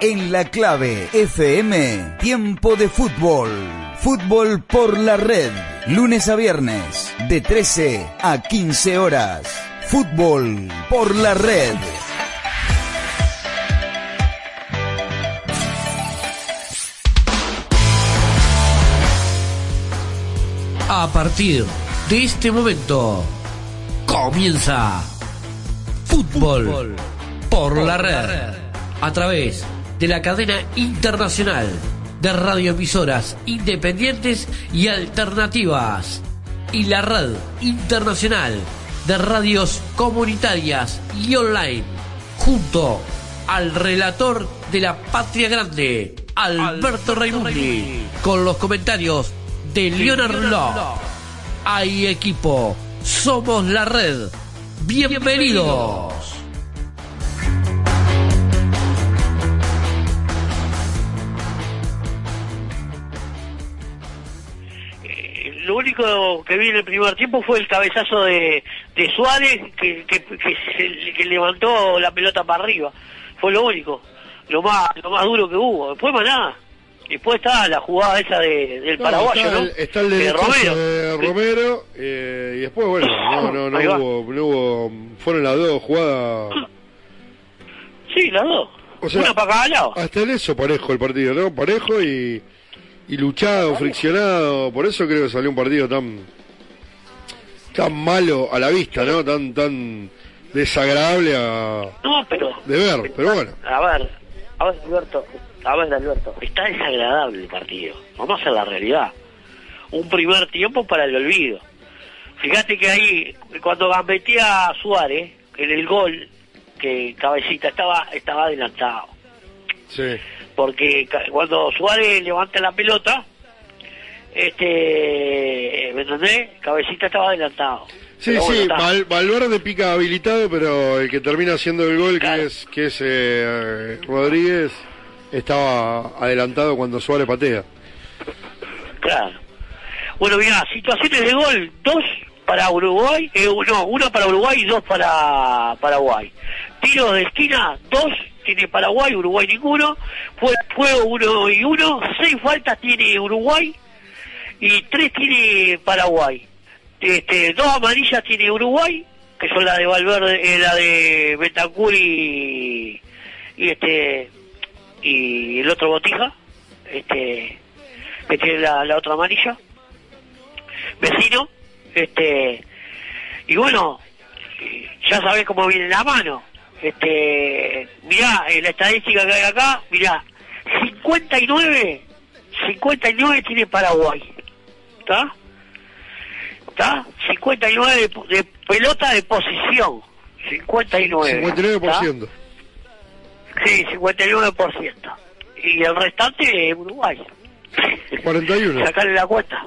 En la clave FM, tiempo de fútbol. Fútbol por la red. Lunes a viernes, de 13 a 15 horas. Fútbol por la red. A partir de este momento comienza Fútbol por la red a través de la cadena internacional de radioemisoras independientes y alternativas y la red internacional de radios comunitarias y online junto al relator de la Patria Grande, Alberto Raimundi, con los comentarios de Leonard Law. Hay equipo, somos la red. Bienvenidos. Lo único que vi en el primer tiempo fue el cabezazo de, de Suárez que, que, que, se- que levantó la pelota para arriba. Fue lo único, lo más, lo más duro que hubo. Después más nada. Después está la jugada esa de, del No, paraguayo, está ¿no? está el de Romero. de Romero eh, y después, bueno, no, no, no hubo, no hubo, fueron las dos jugadas, Sí, las dos. O sea, Una para cada lado. hasta en eso parejo el partido, ¿no? Parejo y, y luchado, friccionado, por eso creo que salió un partido tan, tan malo a la vista, ¿no? Tan, tan desagradable a, No, pero... de ver, pero bueno. A ver, a ver, Alberto, a ver, Alberto, está desagradable el partido. Vamos a la realidad. Un primer tiempo para el olvido. Fíjate que ahí, cuando gambetea a Suárez, en el gol, que Cabecita estaba, estaba adelantado. Sí. Porque cuando Suárez levanta la pelota, este, ¿me entendés? Cabecita estaba adelantado. Sí, bueno, sí, está. Val- Valverde pica habilitado, pero el que termina haciendo el gol, Claro. que es que es eh, Rodríguez, estaba adelantado cuando Suárez patea. Claro. Bueno, mira, situaciones de gol, dos para Uruguay, eh, no, una para Uruguay y dos para Paraguay. Tiros de esquina, dos tiene Paraguay, Uruguay ninguno. Fue juego uno y uno, seis faltas tiene Uruguay y tres tiene Paraguay. Este, dos amarillas tiene Uruguay, que son la de Valverde, eh, la de Betancur y, este y el otro Botija, este que tiene la, otra amarilla, vecino, este, y bueno, ya sabés cómo viene la mano, este, mirá, en la estadística que hay acá, mirá, 59, 59 tiene Paraguay, ¿está? ¿Está? 59 de, de pelota de posición, 59. ¿tá? 59%. Sí, 59%. Y el restante es Uruguay. 41. Sacarle la cuenta.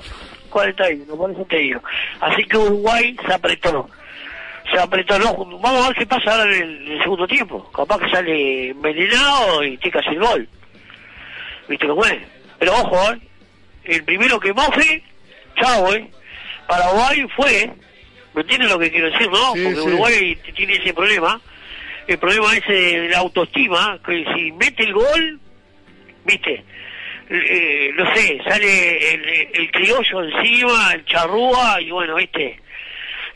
41, por eso te digo. Así que Uruguay se apretó. Se apretó. No, vamos a ver qué pasa ahora en el, en el segundo tiempo. Capaz que sale envenenado y te casi el gol. ¿Viste cómo es? Pero ojo, ¿eh? El primero que mofe, chao, ¿eh? Paraguay fue, ¿me entiendes lo que quiero decir, no? Sí, Porque sí. Uruguay tiene ese problema. El problema ese de la autoestima, que si mete el gol, ¿viste? Eh, no sé, sale el, el criollo encima, el charrúa, y bueno, ¿viste?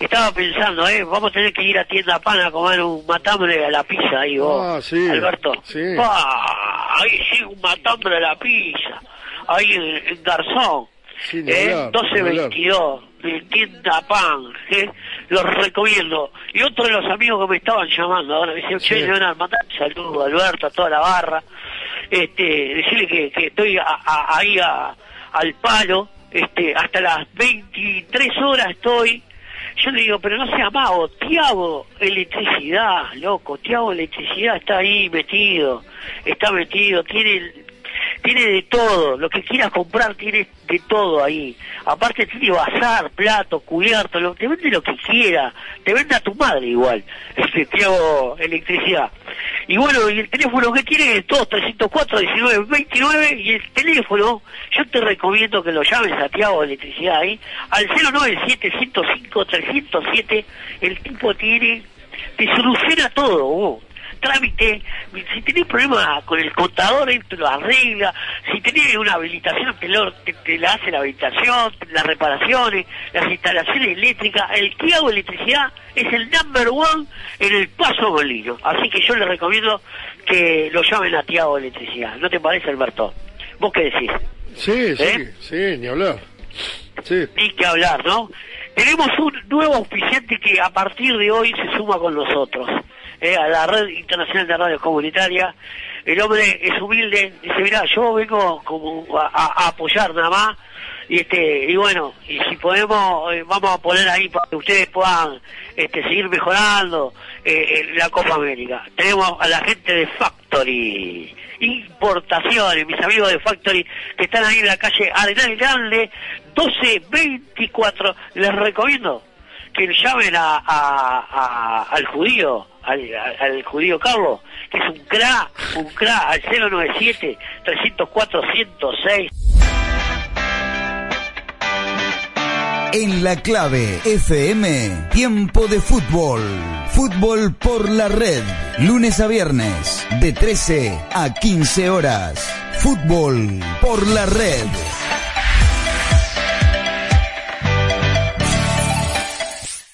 Estaba pensando, ¿eh? Vamos a tener que ir a tienda pan a comer un matambre a la pizza ahí, vos, Ah, sí, Alberto. sí. Pa, ahí sí, un matambre a la pizza, ahí en, en Garzón. Sí, ni ¿eh? hablar, ni hablar. 1222, de tienda pan, ¿eh? los recomiendo. Y otro de los amigos que me estaban llamando ahora, me dice, che. Leonardo, mandar saludo a Alberto, a toda la barra, este, decirle que, que estoy a- a- ahí a- al palo, este, hasta las 23 horas estoy. Yo le digo, pero no sea mago, Tiago Electricidad, loco, Tiago Electricidad está ahí metido, está metido, tiene tiene de todo, lo que quieras comprar tiene de todo ahí. Aparte tiene bazar, plato, cubierto, lo, te vende lo que quiera, te vende a tu madre igual, este Tiago Electricidad. Y bueno, y el teléfono que tiene es todos 304 19 29 y el teléfono, yo te recomiendo que lo llames a Tiago Electricidad ahí, al 097 105 307, el tipo tiene, te soluciona todo, vos. Trámite, si tenés problemas con el contador, él te lo arregla, si tenés una habilitación, te, lo, te, te la hace la habilitación, las reparaciones, las instalaciones eléctricas, el que hago electricidad es el number one en el Paso Molino, así que yo le recomiendo que lo llamen a Tiago Electricidad, ¿no te parece Alberto? ¿Vos qué decís? Sí, sí, ¿Eh? sí, ni hablar. Sí. Ni que hablar, ¿no? Tenemos un nuevo auspiciante que a partir de hoy se suma con nosotros, eh, a la Red Internacional de Radio Comunitaria. El hombre es humilde, dice, mira, yo vengo como a apoyar nada más, y este y bueno, y si podemos, eh, vamos a poner ahí para que ustedes puedan este, seguir mejorando eh, eh, la Copa América. Tenemos a la gente de Factory, importaciones, mis amigos de Factory que están ahí en la calle Arenal Grande 1224. Les recomiendo que llamen a, a- a- al judío, al, al- judío Carlos, que es un cra, un cra, al 097 304 106. En la clave FM, tiempo de fútbol. Fútbol por la red. Lunes a viernes, de 13 a 15 horas. Fútbol por la red.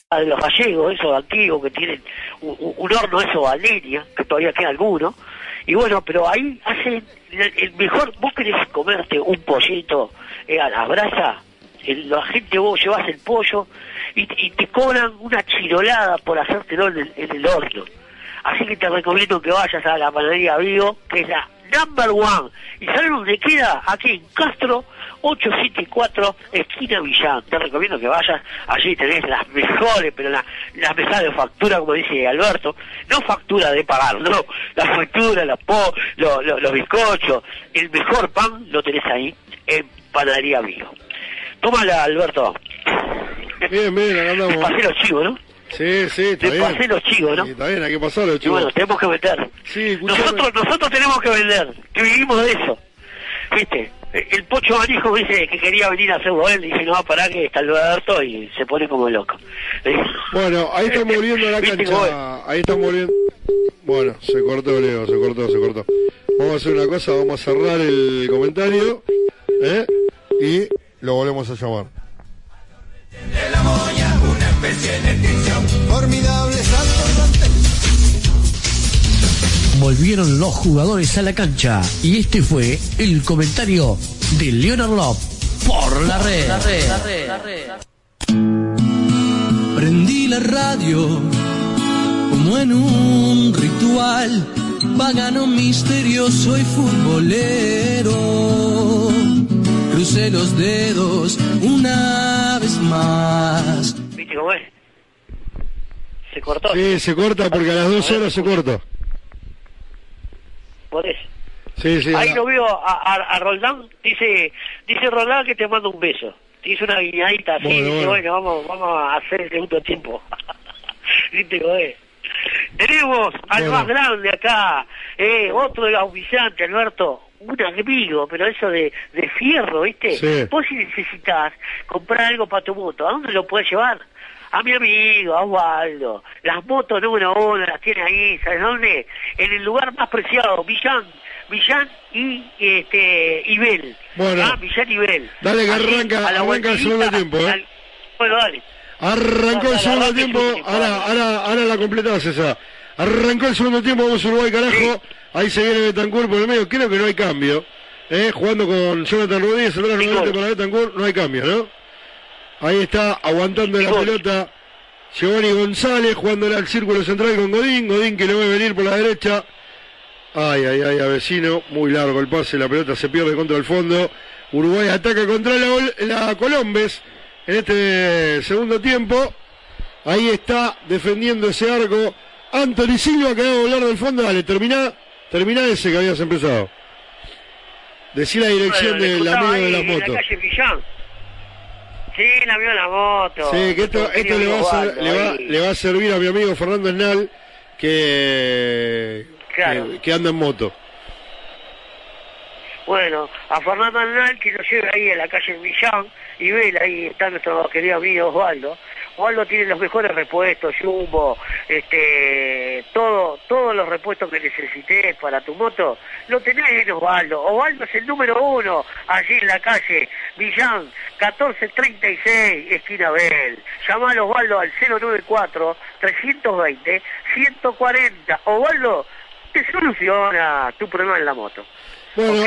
A los gallegos, esos antiguos que tienen un, un- horno eso a leña, que todavía queda alguno, y bueno, pero ahí hacen el, mejor, vos querés comerte un pollito eh, a la brasa, la gente vos llevas el pollo y, te cobran una chirolada por hacértelo en el, horno. Así que te recomiendo que vayas a la panadería Vigo, que es la number one. ¿Y sabes dónde queda? Aquí en Castro, 874, esquina Villán. Te recomiendo que vayas, allí tenés las mejores, pero la- las mejores facturas, como dice Alberto. No factura de pagar, no. La factura, la po, lo- lo- los bizcochos, el mejor pan lo tenés ahí en panadería Vigo. Tómala, Alberto. Bien, bien, acá andamos. pasé los chivos, ¿no? Sí, sí, está Te bien. pasé los chivos, ¿no? Sí, está bien, hay que pasarlo, Y chicos. bueno, tenemos que vender. Sí, escuchame. nosotros, nosotros tenemos que vender, que vivimos de eso. ¿Viste? El Pocho Manijo dice que quería venir a hacerlo él, dije, no, para que está Alberto y se pone como loco. Bueno, ahí estamos volviendo a la cancha. Ahí estamos volviendo. Bueno, se cortó, Leo, se cortó, se cortó. Vamos a hacer una cosa, vamos a cerrar el comentario. ¿eh? Y lo volvemos a llamar. Formidable Volvieron los jugadores a la cancha y este fue el comentario de Leonard Love por la red. Prendí la radio como en un ritual pagano, misterioso y futbolero. Crucé los dedos una vez más. ¿Viste cómo es? Se cortó. Sí, se corta porque a las dos horas se corta. Por eso. Sí, sí. Ahí la- lo veo a, a, a Roldán, dice, dice Roldán que te mando un beso. Te hizo una guiñadita así, Bueno, dice, bueno. bueno, vamos, vamos a hacer el segundo tiempo. ¿Viste cómo es? Tenemos al Bueno. más grande acá, eh, otro de los auspiciantes, Alberto, un amigo, pero eso de, de fierro, ¿viste? Sí. Vos si necesitas comprar algo para tu moto, ¿a dónde lo puedes llevar? A mi amigo, a Osvaldo. Las motos número uno las tiene ahí, ¿sabes dónde? En el lugar más preciado, Villán, Villán y este Ibel. Bueno. Ah, Villán Ibel. Dale que Allí, arranca- a la arranca el segundo tiempo, ¿eh? al- Bueno, dale. Arrancó el segundo tiempo, ahora, ahora, ahora la completás esa. Arrancó el segundo tiempo, vamos Uruguay, carajo. Ahí se viene Betancourt por el medio, creo que no hay cambio. Eh, jugando con Jonathan Rodríguez, atrás nuevamente para Betancourt, no hay cambio, ¿no? Ahí está, aguantando la pelota. Giovanni González, jugándola al círculo central con Godín. Godín que le a venir por la derecha. Ay, ay, ay, a vecino. Muy largo el pase, la pelota se pierde contra el fondo. Uruguay ataca contra la, la Colombes en este segundo tiempo. Ahí está defendiendo ese arco. Anthony Silva que a volar del fondo. Dale, termina, termina ese que habías empezado. Decí la dirección Bueno, del amigo de las la motos. Sí, amigo de la moto. Sí, que esto, esto le, va a ser- le, va, le va a servir a mi amigo Fernando Esnal que, Claro. que, que anda en moto. Bueno, a Fernando Arnal que lo lleve ahí a la calle Villán y ve ahí está nuestro querido amigo Osvaldo. Osvaldo tiene los mejores repuestos, Jumbo, este, todo, todo los repuestos que necesites para tu moto, lo tenés en Osvaldo. Osvaldo es el número uno, allí en la calle Villán, 1436, esquina Bel. Llamalo Osvaldo al 094-320-140. Osvaldo te soluciona tu problema en la moto. Bueno,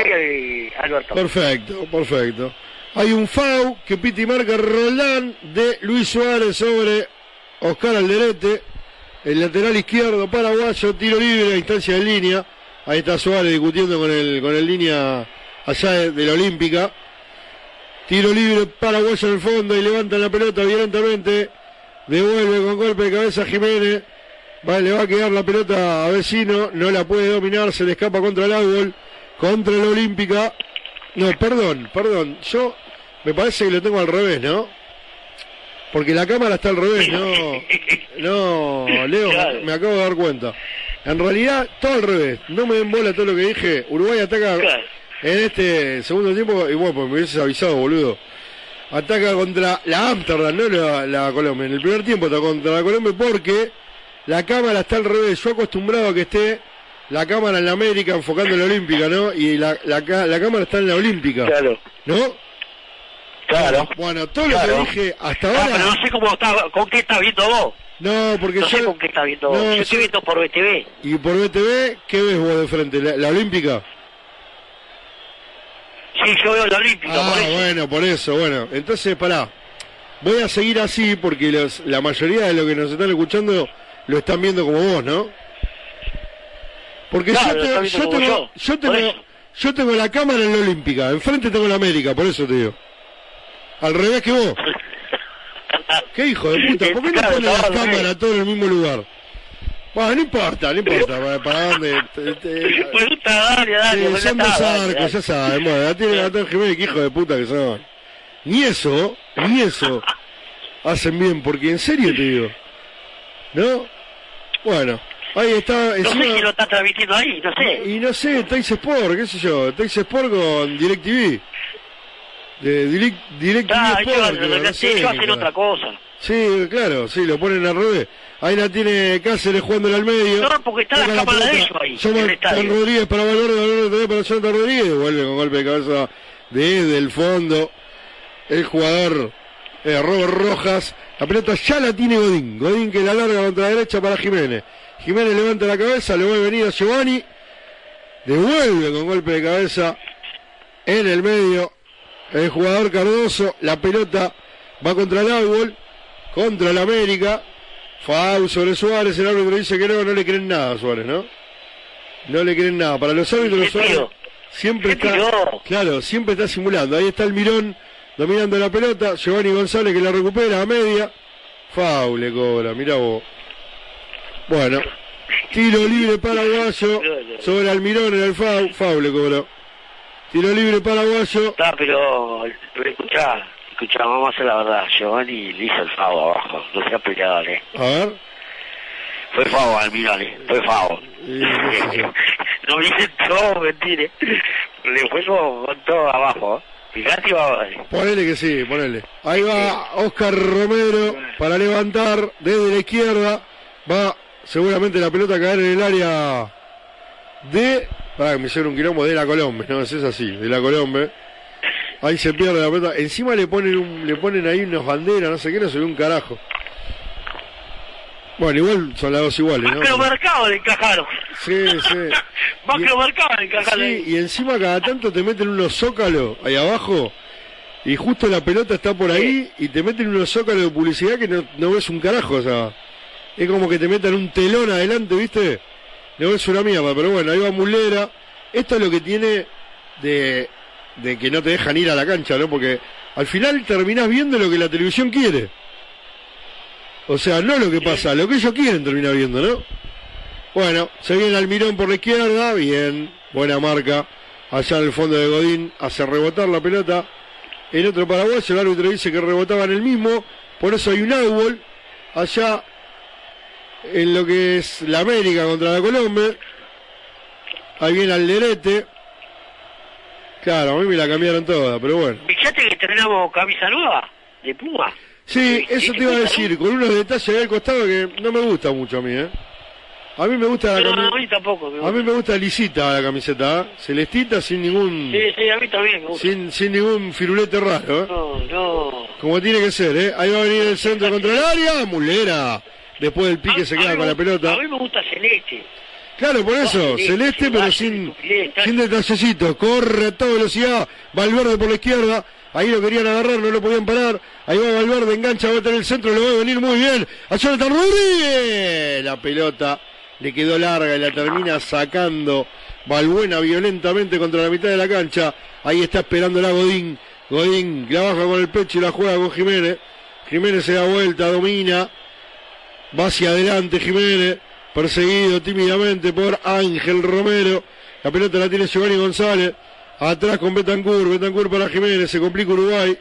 Alberto. perfecto, perfecto. Hay un FAU que piti marca Roldán de Luis Suárez sobre Oscar Alderete, el lateral izquierdo paraguayo, tiro libre a instancia de línea. Ahí está Suárez discutiendo con el, con el línea allá de, la Olímpica. Tiro libre paraguayo en el fondo y levanta la pelota violentamente. Devuelve con golpe de cabeza Jiménez. Va, le va a quedar la pelota a vecino. No la puede dominar. Se le escapa contra el árbol. Contra la Olímpica. No, perdón, perdón. Yo me parece que lo tengo al revés, ¿no? Porque la cámara está al revés, no. No, Leo, Claro. me acabo de dar cuenta. En realidad, todo al revés. No me den bola todo lo que dije. Uruguay ataca Claro. en este segundo tiempo. Y bueno, pues me hubieses avisado, boludo. Ataca contra la Amsterdam, no la, la Colombia. En el primer tiempo ataca contra la Colombia porque la cámara está al revés. Yo acostumbrado a que esté la cámara en la América enfocando en la Olímpica, ¿no? Y la, la, la cámara está en la Olímpica, Claro, ¿no? claro. Bueno, todo lo que dije hasta Ah, pero ahora. no sé cómo está, con qué estás viendo vos. No, porque No sé yo. con qué estás viendo vos. No, yo- estoy viendo por BTV. Y por BTV, ¿qué ves vos de frente? ¿La, la Olímpica? Sí, yo veo la Olímpica, Ah, por eso. bueno, por eso, bueno. Entonces, pará. Voy a seguir así porque los, la mayoría de los que nos están escuchando lo están viendo como vos, ¿no? Porque Claro, yo, te- yo tengo, yo, yo, tengo, yo tengo la cámara en la Olímpica, enfrente tengo la América, por eso te digo. Al revés que vos. ¿Qué hijo de puta? ¿Por qué no ponen revés. cámaras todas en el mismo lugar? Bueno, no importa, no importa. ¿Para, para dónde? Te- te- Pregunta, dale, dale. Pues ya son dos está, dale, arcos, dale. ya saben. Bueno, la tiene Gatón Jiménez, que hijo de puta que son. Ni eso, ni eso hacen bien, porque en serio te digo. ¿No? Bueno, ahí está. No sé Encima, quién lo está transmitiendo ahí, no sé. y no sé, Teis Sport, qué sé yo. Teis Sport con DirecTV. De Direct, DirecTV Ah, Sport, creo, no ellos sé, hacen otra cosa. Sí, claro, sí, lo ponen al revés. Ahí la tiene Cáceres jugándole al medio. No, porque está la cámara de ellos ahí, el estadio. Juan Rodríguez para Valverde, Valverde para Jonathan Rodríguez. Vuelve con golpe de cabeza desde el fondo. El jugador eh, Robert Rojas. La pelota ya la tiene Godín. Godín que la larga contra la derecha para Jiménez. Jiménez levanta la cabeza, le vuelve a venir a Giovanni. Devuelve con golpe de cabeza en el medio. El jugador Cardoso, la pelota va contra el árbol, contra el América. Fau sobre Suárez, el árbitro dice que no, no le creen nada a Suárez, ¿no? No le creen nada. Para los árbitros ¿Qué Suárez siempre ¿Qué está, claro, siempre está simulando. Ahí está el Mirón dominando la pelota, Giovanni González que la recupera a media. Fau le cobra, mira vos. Bueno, tiro libre paraguayo sobre Almirón en el Fau, Fau le cobró. Tiro libre paraguayo. Está, pero, pero escuchá, escuchá, vamos a hacer la verdad. Giovanni le hizo el favo abajo, no sea peleador, eh. A ver. Fue favo al Mirale, fue yo. no me dicen todo, mentira. Le fue con, con todo abajo. ¿eh? Fíjate, va, Ponele que sí, ponele. Ahí va Oscar Romero para levantar desde la izquierda. Va seguramente la pelota caer en el área de. Para que me hicieron un quilombo de la Colombia, no, es así, de la Colombia. Ahí se pierde la pelota. Encima le ponen un, le ponen ahí unas banderas, no sé qué, no se ve un carajo. Bueno, igual son las dos iguales, ¿no? Macromercado le encajaron. Sí, sí. Macromercado le encajaron. Sí, y encima cada tanto te meten unos zócalos ahí abajo y justo la pelota está por ahí y te meten unos zócalos de publicidad que no, no ves un carajo, o sea, es como que te metan un telón adelante, ¿viste? No ves una mierda, pero bueno, ahí va Mulera. Esto es lo que tiene de, de que no te dejan ir a la cancha, ¿no? Porque al final terminás viendo lo que la televisión quiere. O sea, no lo que pasa, lo que ellos quieren terminar viendo, ¿no? Bueno, se viene Almirón por la izquierda, bien, buena marca. Allá en el fondo de Godín hace rebotar la pelota. En otro paraguayo, el árbitro dice que rebotaba en el mismo, por eso hay un árbol allá en lo que es la América contra la Colombia. Ahí viene Alderete. Claro, a mí me la cambiaron toda, pero bueno. Fíjate que tenemos camisa nueva de Puma. Sí, eso te iba a decir, con unos detalles al costado que no me gusta mucho a mí, ¿eh? A mí me gusta la No, a camiseta. mí tampoco me A gusta. mí me gusta lisita la camiseta, ¿eh? celestita sin ningún Sí, sí, a mí también me gusta. sin, sin ningún firulete raro, ¿eh? No, no. como tiene que ser, ¿eh? Ahí va a venir el centro contra el área, Mulera. Después del pique A- se queda con la pelota. A mí me gusta celeste. Claro, por eso, celeste, celeste pero sin, sin detallecito, corre a toda velocidad, Valverde por la izquierda, ahí lo querían agarrar, no lo podían parar, ahí va Valverde, engancha, va a tener el centro, lo va a venir muy bien, a Jonathan Rodríguez, la pelota le quedó larga y la termina sacando Valbuena violentamente contra la mitad de la cancha, ahí está esperando la Godín, Godín la baja con el pecho y la juega con Jiménez, Jiménez se da vuelta, domina, va hacia adelante Jiménez, perseguido tímidamente por Ángel Romero. La pelota la tiene Giovanni González. Atrás con Betancourt, Betancourt para Jiménez, se complica Uruguay.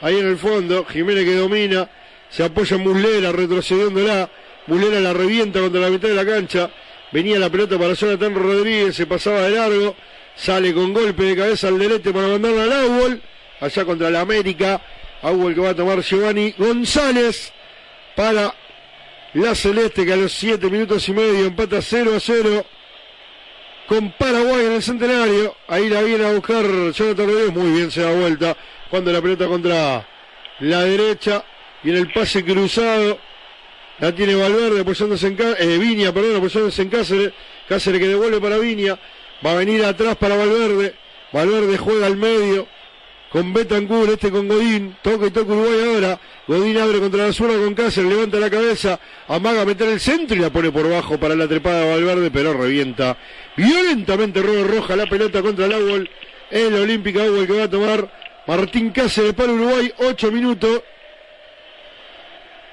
Ahí en el fondo, Jiménez que domina, se apoya en Muslera, retrocediéndola. Muslera la revienta contra la mitad de la cancha. Venía la pelota para Jonathan Rodríguez, se pasaba de largo. Sale con golpe de cabeza al delete para mandarla al Aubol. Allá contra la América. Aubol que va a tomar Giovanni González para la Celeste que a los 7 minutos y medio empata 0 a 0 con Paraguay en el centenario. Ahí la viene a buscar Jonathan Rodríguez. Muy bien se da vuelta cuando la pelota contra la derecha y en el pase cruzado la tiene Valverde apoyándose en Cá- eh, Viña, perdón, apoyándose en Cáceres. Cáceres que devuelve para Viña. Va a venir atrás para Valverde. Valverde juega al medio con Betancourt, este con Godín, toca y toca Uruguay ahora, Godín abre contra la zurda con Cáceres, levanta la cabeza, amaga a meter el centro y la pone por bajo para la trepada de Valverde, pero revienta violentamente Robert Roja la pelota contra el Agual, el Olímpica Agual que va a tomar Martín Cáceres para Uruguay, 8 minutos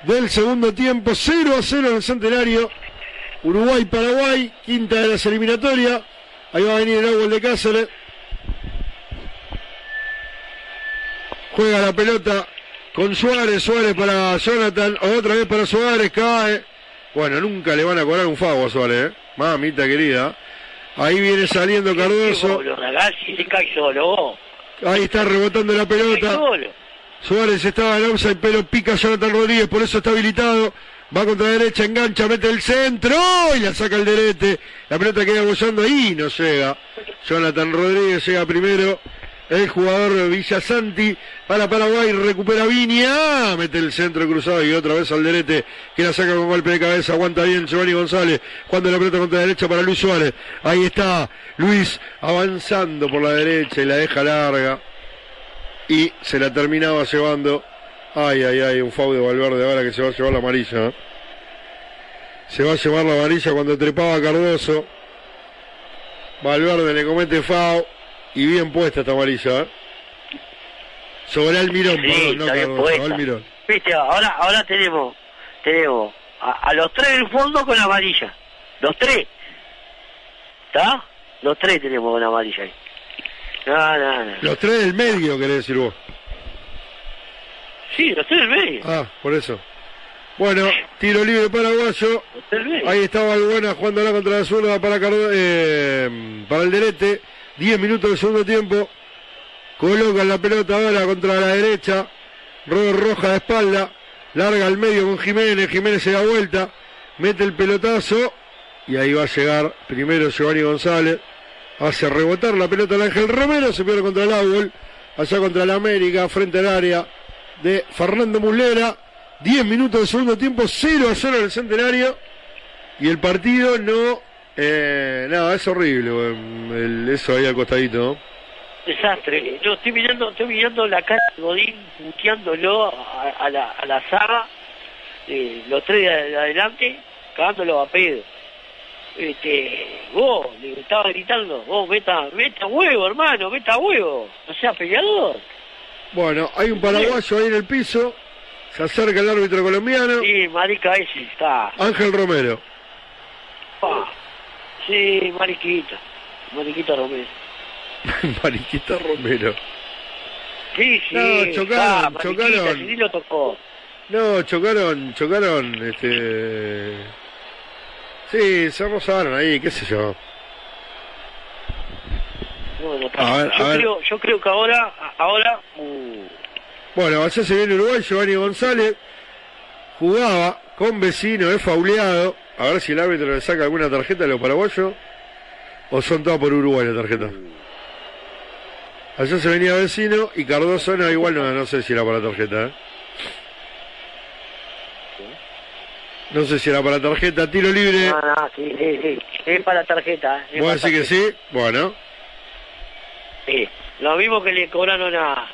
del segundo tiempo, 0 a 0 en el centenario, Uruguay-Paraguay, quinta de las eliminatorias, ahí va a venir el Agual de Cáceres, Juega la pelota con Suárez, Suárez para Jonathan, otra vez para Suárez, cae. Bueno, nunca le van a cobrar un fago a Suárez, ¿eh? Mamita querida. Ahí viene saliendo Cardoso. Ahí está rebotando la pelota. Suárez estaba en offside, pero pica Jonathan Rodríguez, por eso está habilitado. Va contra la derecha, engancha, mete el centro y la saca el derete. La pelota queda bollando ahí, no llega. Jonathan Rodríguez llega primero. El jugador Villasanti para Paraguay recupera Viña, mete el centro cruzado y otra vez al derete que la saca con golpe de cabeza, aguanta bien Giovanni González, cuando la pelota contra la derecha para Luis Suárez. Ahí está Luis avanzando por la derecha y la deja larga y se la terminaba llevando. Ay, ay, ay, un foul de Valverde ahora que se va a llevar la amarilla. ¿eh? Se va a llevar la amarilla cuando trepaba Cardoso. Valverde le comete foul y bien puesta esta amarilla. ¿eh? Sobre Almirón, Sí, perdón, no Cardoso, puesta. Almirón. Viste, ahora, ahora tenemos, tenemos a, a los tres del fondo con amarilla. Los tres. ¿Está? Los tres tenemos con amarilla ahí. No, no, no. Los tres del medio, querés decir vos. Sí, los tres del medio. Ah, por eso. Bueno, tiro libre paraguayo. Ahí estaba Balbuena jugando la contra la zurda para, eh, para el Derete. 10 minutos del segundo tiempo. Colocan la pelota ahora contra la derecha. Robert Roja de espalda. Larga al medio con Jiménez. Jiménez se da vuelta. Mete el pelotazo. Y ahí va a llegar primero Giovanni González. Hace rebotar la pelota al Ángel Romero. Se pierde contra el Árbol. Allá contra la América. Frente al área de Fernando Muslera. 10 minutos del segundo tiempo. 0 a 0 en el centenario. Y el partido no. Eh, nada, es horrible. El- eso ahí al costadito. ¿no? Desastre. Yo estoy mirando, estoy mirando la cara de Godín puteándolo a, a la, a la saga, eh, los tres de, de adelante, cagándolo a pedo. Este, vos, le estaba gritando, vos meta, meta huevo, hermano, meta huevo, no sea peleador. Bueno, hay un paraguayo ahí en el piso. Se acerca el árbitro colombiano. Sí, marica ese está. Ángel Romero. pa. Sí, mariquita, mariquita Romero. Mariquita Romero. Sí, sí, No, chocaron, está, mariquita, chocaron. sí, lo tocó. No, chocaron, chocaron, este... Sí, se rozaron ahí, qué sé yo. Bueno, A ver, yo, a ver. creo, yo creo que ahora, ahora, uh, Bueno, allá se viene Uruguay, Giovanni González jugaba con vecino, es fauleado. A ver si el árbitro le saca alguna tarjeta a los paraguayos o son todas por Uruguay la tarjeta. Allá se venía vecino y Cardoso no, igual no, no sé si era para la tarjeta. ¿eh? No sé si era para la tarjeta, tiro libre. No, no, sí, sí, sí. Es para tarjeta. Es ¿Vos decís que sí? Bueno, Sí. Lo mismo que le cobraron a, a,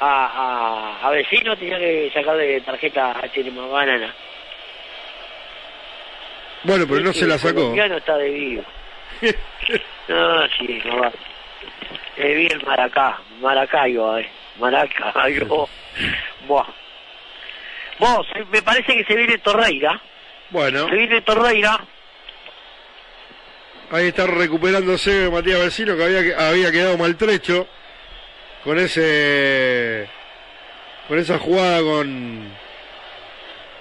a, a vecino, tenía que sacarle tarjeta a Chirima Banana. Bueno, pero no se la el sacó. colombiano está de vivo. No, sí, no va. Es bien Maracá, Maracayo, eh. Maracayo. Buah. Vos, eh, me parece que se viene Torreira. Bueno, Se viene Torreira. ahí está recuperándose Matías Vecino que había, había quedado maltrecho con ese con esa jugada con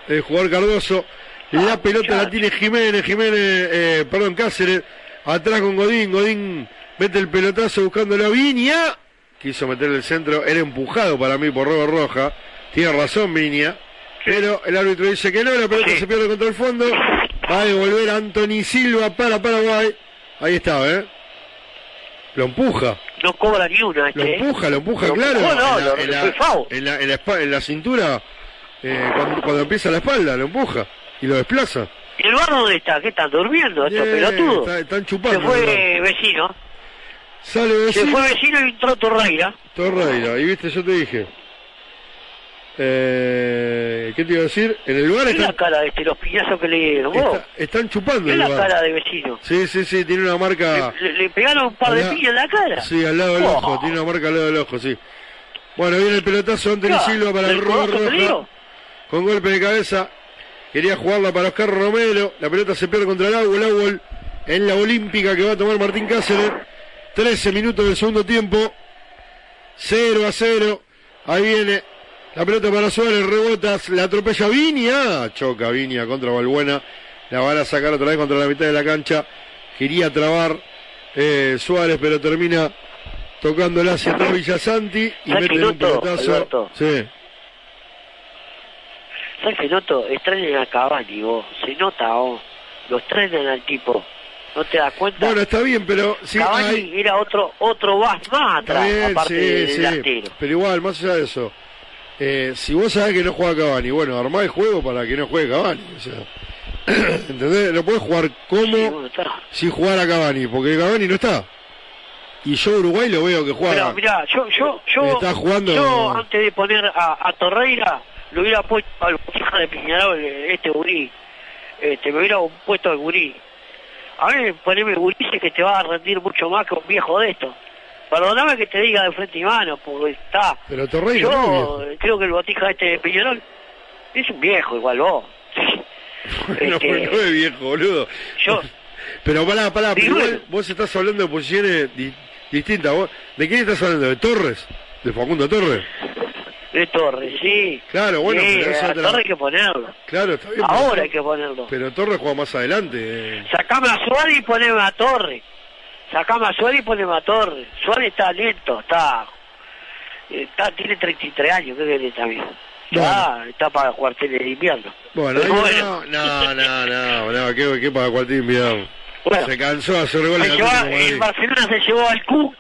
el jugador Cardoso. La pelota la tiene Jiménez, Jiménez, eh, perdón, Cáceres, atrás con Godín, Godín mete el pelotazo buscando la Viña, quiso meter el centro, era empujado para mí por Robert Roja, tiene razón Viña, pero el árbitro dice que no, la pelota Sí. se pierde contra el fondo, va a devolver a Anthony Silva para Paraguay, ahí está, ¿eh? Lo empuja. No cobra ni una, Lo este. eh. empuja, lo empuja, Lo claro. empujó, no, en, la, lo- en, la, en, la, en la espa- en la cintura, eh, cuando, cuando empieza la espalda, lo empuja y lo desplaza. ¿Y el bar dónde está? ¿Qué están durmiendo estos pelotudos? está- están Se chupando. fue vecino. Sale Se vecino, fue vecino y entró Torreira. Torreira, y viste, yo te dije. Eh, ¿Qué te iba a decir? En el lugar ¿Qué es la están, cara de este, los piñazos que le dieron? vos? está- están chupando ¿Qué es el la cara de vecino? Sí, sí, sí, tiene una marca. Le, pegaron un par de piñas en la cara. Sí, al lado del Oh. ojo, tiene una marca al lado del ojo, sí. Bueno, viene el pelotazo Anthony Claro, Silva para el ¿del Robert codazo que le Roja. dio? Con golpe de cabeza. Quería jugarla para Oscar Romero. La pelota se pierde contra el agua. El agua en la olímpica que va a tomar Martín Cáceres. 13 minutos del segundo tiempo. 0 a 0. Ahí viene la pelota para Suárez. Rebotas. La atropella Viña. Choca Viña contra Balbuena. La van a sacar otra vez contra la mitad de la cancha. Quería trabar eh, Suárez, pero termina tocándola hacia atrás Villasanti. Y ¿Sabes mete un pelotazo. Alberto? Sí. ¿Sabes qué noto? Extrañan a Cavani, vos. Se nota, vos. Lo extrañan al tipo. ¿No te das cuenta? Bueno, está bien, pero sí, Cavani hay- era otro otro más, más atrás, bien, aparte sí, del sí. Pero igual, más allá de eso, eh, si vos sabés que no juega Cavani, bueno, armá el juego para que no juegue Cavani. O sea, ¿entendés? No podés jugar como Sí, bueno, si jugara Cavani, porque Cavani no está. Y yo Uruguay lo veo que juega. Pero mirá, yo, yo, yo, Está jugando- yo antes de poner a, a Torreira, lo hubiera puesto al hija de Piñarol, este gurí. Este, me hubiera puesto al gurí. A ver, poneme gurises que te va a rendir mucho más que un viejo de esto. Perdóname que te diga de frente y mano, porque está. Pero Torreira no Yo viejo. creo que el botija este de Piñarol es un viejo igual vos. no, este- no es viejo, boludo. Yo, Pero pará, pará, pero igual vos estás hablando de posiciones di- distintas. ¿Vos, ¿De quién estás hablando? ¿De Torres? ¿De Facundo Torres? De Torres, sí. Claro, bueno, sí, pero es a otra- Torres hay que ponerlo. Claro, está bien. Ahora pero- hay que ponerlo. Pero Torres juega más adelante. eh. Sacame a Suárez y poneme a Torres. Sacame a Suárez y poneme a Torres. Suárez está lento, está, está tiene 33 años, ¿qué querés también? Está, está para cuarteles de invierno. Bueno, no, no, no, no, no, ¿qué, qué para cuartín enviado? Bueno, Se cansó de hacer goles de el. Barcelona se llevó al Q.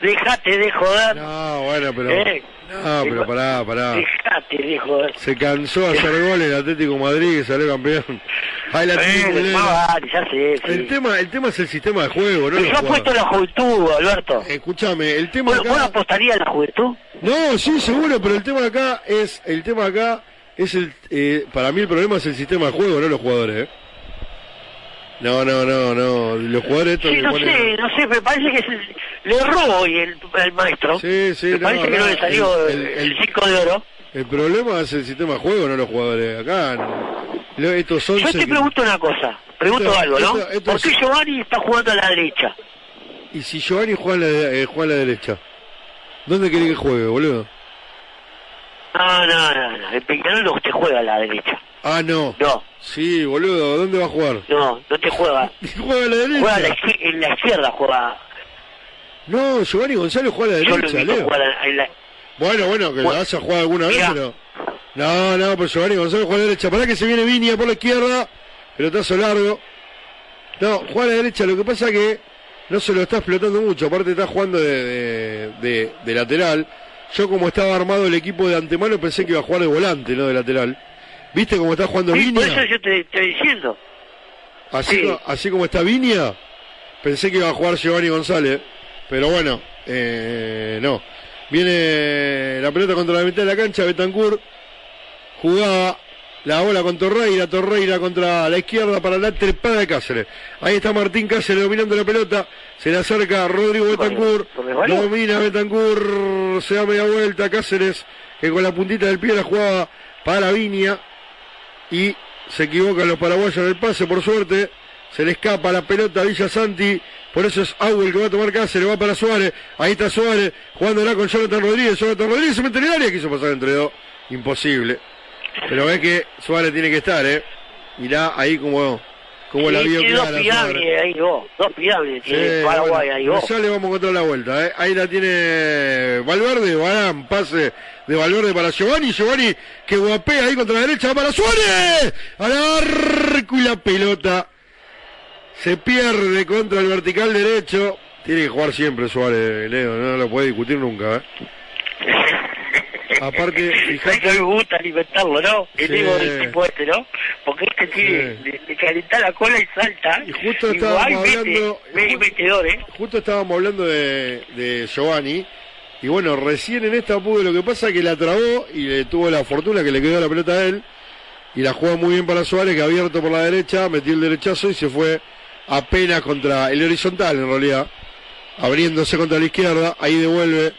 Dejate de joder. No, bueno, pero. Eh. No, pero pará, pará. Dejate de joder. Se cansó de hacer goles el Atlético Madrid y salió campeón. Ahí la tiene, Eh, boludo. más vale, ya sé, sí. El tema, el tema es el sistema de juego, ¿no? Pero yo apuesto jugadores. la juventud, Alberto. Escúchame, el tema ¿Vos, vos acá. apostarías a la juventud? No, sí, seguro, pero el tema acá es. El tema acá es el. eh, para mí el problema es el sistema de juego, no los jugadores, ¿eh? No, no, no, no. Los jugadores estos Sí, no ponen- sé, no sé, me parece que se- le erró hoy el, el maestro. Sí, sí, me no, parece que no, le salió el- el, el- el cinco de oro. El problema es el sistema de juego, no los jugadores. Acá, estos son. Yo te pregunto una cosa, pregunto Esto- algo, ¿no? esto- esto ¿Por qué es- Giovanni está jugando a la derecha? Y si Giovanni juega a la, eh, juega a la derecha, ¿dónde querés que juegue, boludo? No, no, no, no, el Peñarol no te juega a la derecha. Ah, no. No, Sí, boludo, ¿dónde va a jugar? no, no te juega. Juega a la derecha. Juega a la en la izquierda, juega. No, Giovanni González juega a la derecha, jugar a- la... Bueno, bueno, que Bueno, la haya jugado alguna vez, pero. No, no, pero Giovanni González juega a la derecha. Para que se viene Viña por la izquierda. Pelotazo largo. No, juega a la derecha, lo que pasa que no se lo está explotando mucho, aparte está jugando de, de- de- de lateral. Yo como estaba armado el equipo de antemano pensé que iba a jugar de volante, no de lateral. ¿Viste cómo está jugando Sí, por eso Viña? yo te estoy diciendo. Así, sí. así como está Viña, pensé que iba a jugar Giovanni González. Pero bueno, eh, no. Viene la pelota contra la mitad de la cancha, Betancourt jugaba la bola con Torreira, Torreira contra la izquierda para la trepada de Cáceres. Ahí está Martín Cáceres dominando la pelota, se le acerca Rodrigo Betancourt, domina Betancourt, se da media vuelta, Cáceres que con la puntita del pie la jugaba para Viña y se equivocan los paraguayos en el pase, por suerte, se le escapa la pelota a Villa Santi, por eso es Auel que va a tomar Cáceres, va para Suárez, ahí está Suárez, jugándola con Jonathan Rodríguez, Jonathan Rodríguez se mete en el área, quiso pasar entre dos, imposible. Pero ve que Suárez tiene que estar, eh. Mirá ahí como, como la vio dos pirámides ahí vos, dos pirámides Sí, tiene Paraguay bueno, ahí vos. ya le vamos a encontrar la vuelta. ¿eh? Ahí la tiene Valverde, Barán, pase de Valverde para Giovanni. Giovanni que guapea ahí contra la derecha, para Suárez. Al arco y la pelota se pierde contra el vertical derecho. Tiene que jugar siempre Suárez, Leo, no lo puede discutir nunca. ¿eh? Aparte, ¿Sabes fíjate, que me gusta alimentarlo, no? El Sí. ego del tipo este, ¿no? Porque este tiene Sí. de, de calentar la cola y salta. Y justo estábamos mete, hablando- metedor, ¿eh? justo estábamos hablando de, de Giovanni. Y bueno, recién en esta pudo, lo que pasa es que la trabó y le tuvo la fortuna que le quedó la pelota a él. Y la juega muy bien para Suárez, que abierto por la derecha, metió el derechazo y se fue apenas contra el horizontal en realidad. Abriéndose contra la izquierda, ahí devuelve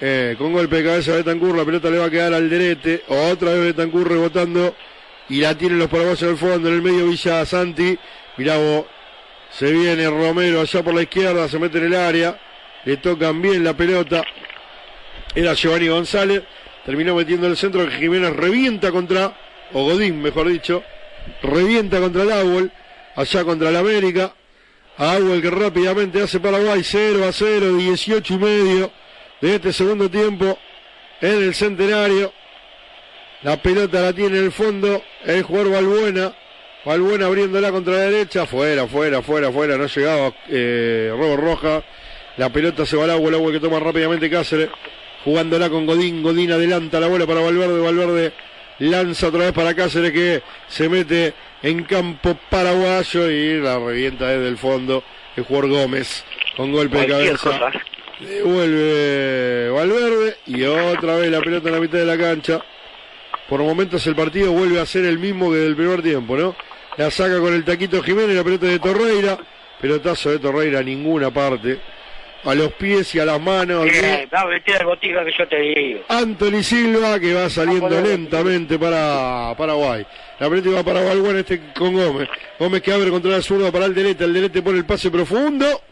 eh, con golpe de cabeza Betancourt, la pelota le va a quedar al derete, otra vez Betancourt rebotando. Y la tienen los paraguayos en fondo, en el medio Villa Santi, mirá vos, se viene Romero allá por la izquierda, se mete en el área, le tocan bien la pelota, era Giovanni González, terminó metiendo el centro que Jiménez revienta contra, o Godín mejor dicho, revienta contra el Árbol, allá contra el América, Árbol que rápidamente hace Paraguay 0 a 0, 18 y medio de este segundo tiempo en el centenario. La pelota la tiene en el fondo el jugador Balbuena. Balbuena abriéndola contra la derecha. Fuera, fuera, fuera, fuera. No llegaba eh, Robo Roja. La pelota se va al agua. El agua que toma rápidamente Cáceres. Jugándola con Godín. Godín adelanta la bola para Valverde. Valverde lanza otra vez para Cáceres que se mete en campo paraguayo y la revienta desde el fondo el jugador Gómez con golpe de cabeza. cosa. Devuelve Valverde y otra vez la pelota en la mitad de la cancha. Por momentos el partido vuelve a ser el mismo que del primer tiempo, ¿no? La saca con el taquito Jiménez, la pelota de Torreira. Pelotazo de Torreira a ninguna parte. A los pies y a las manos. Bien, va a meter el botica que yo te digo. Anthony Silva que va saliendo Vamos, lentamente para Paraguay. La pelota va para Balbuena este con Gómez. Gómez que abre contra la zurda para el delete. El delete pone el pase profundo.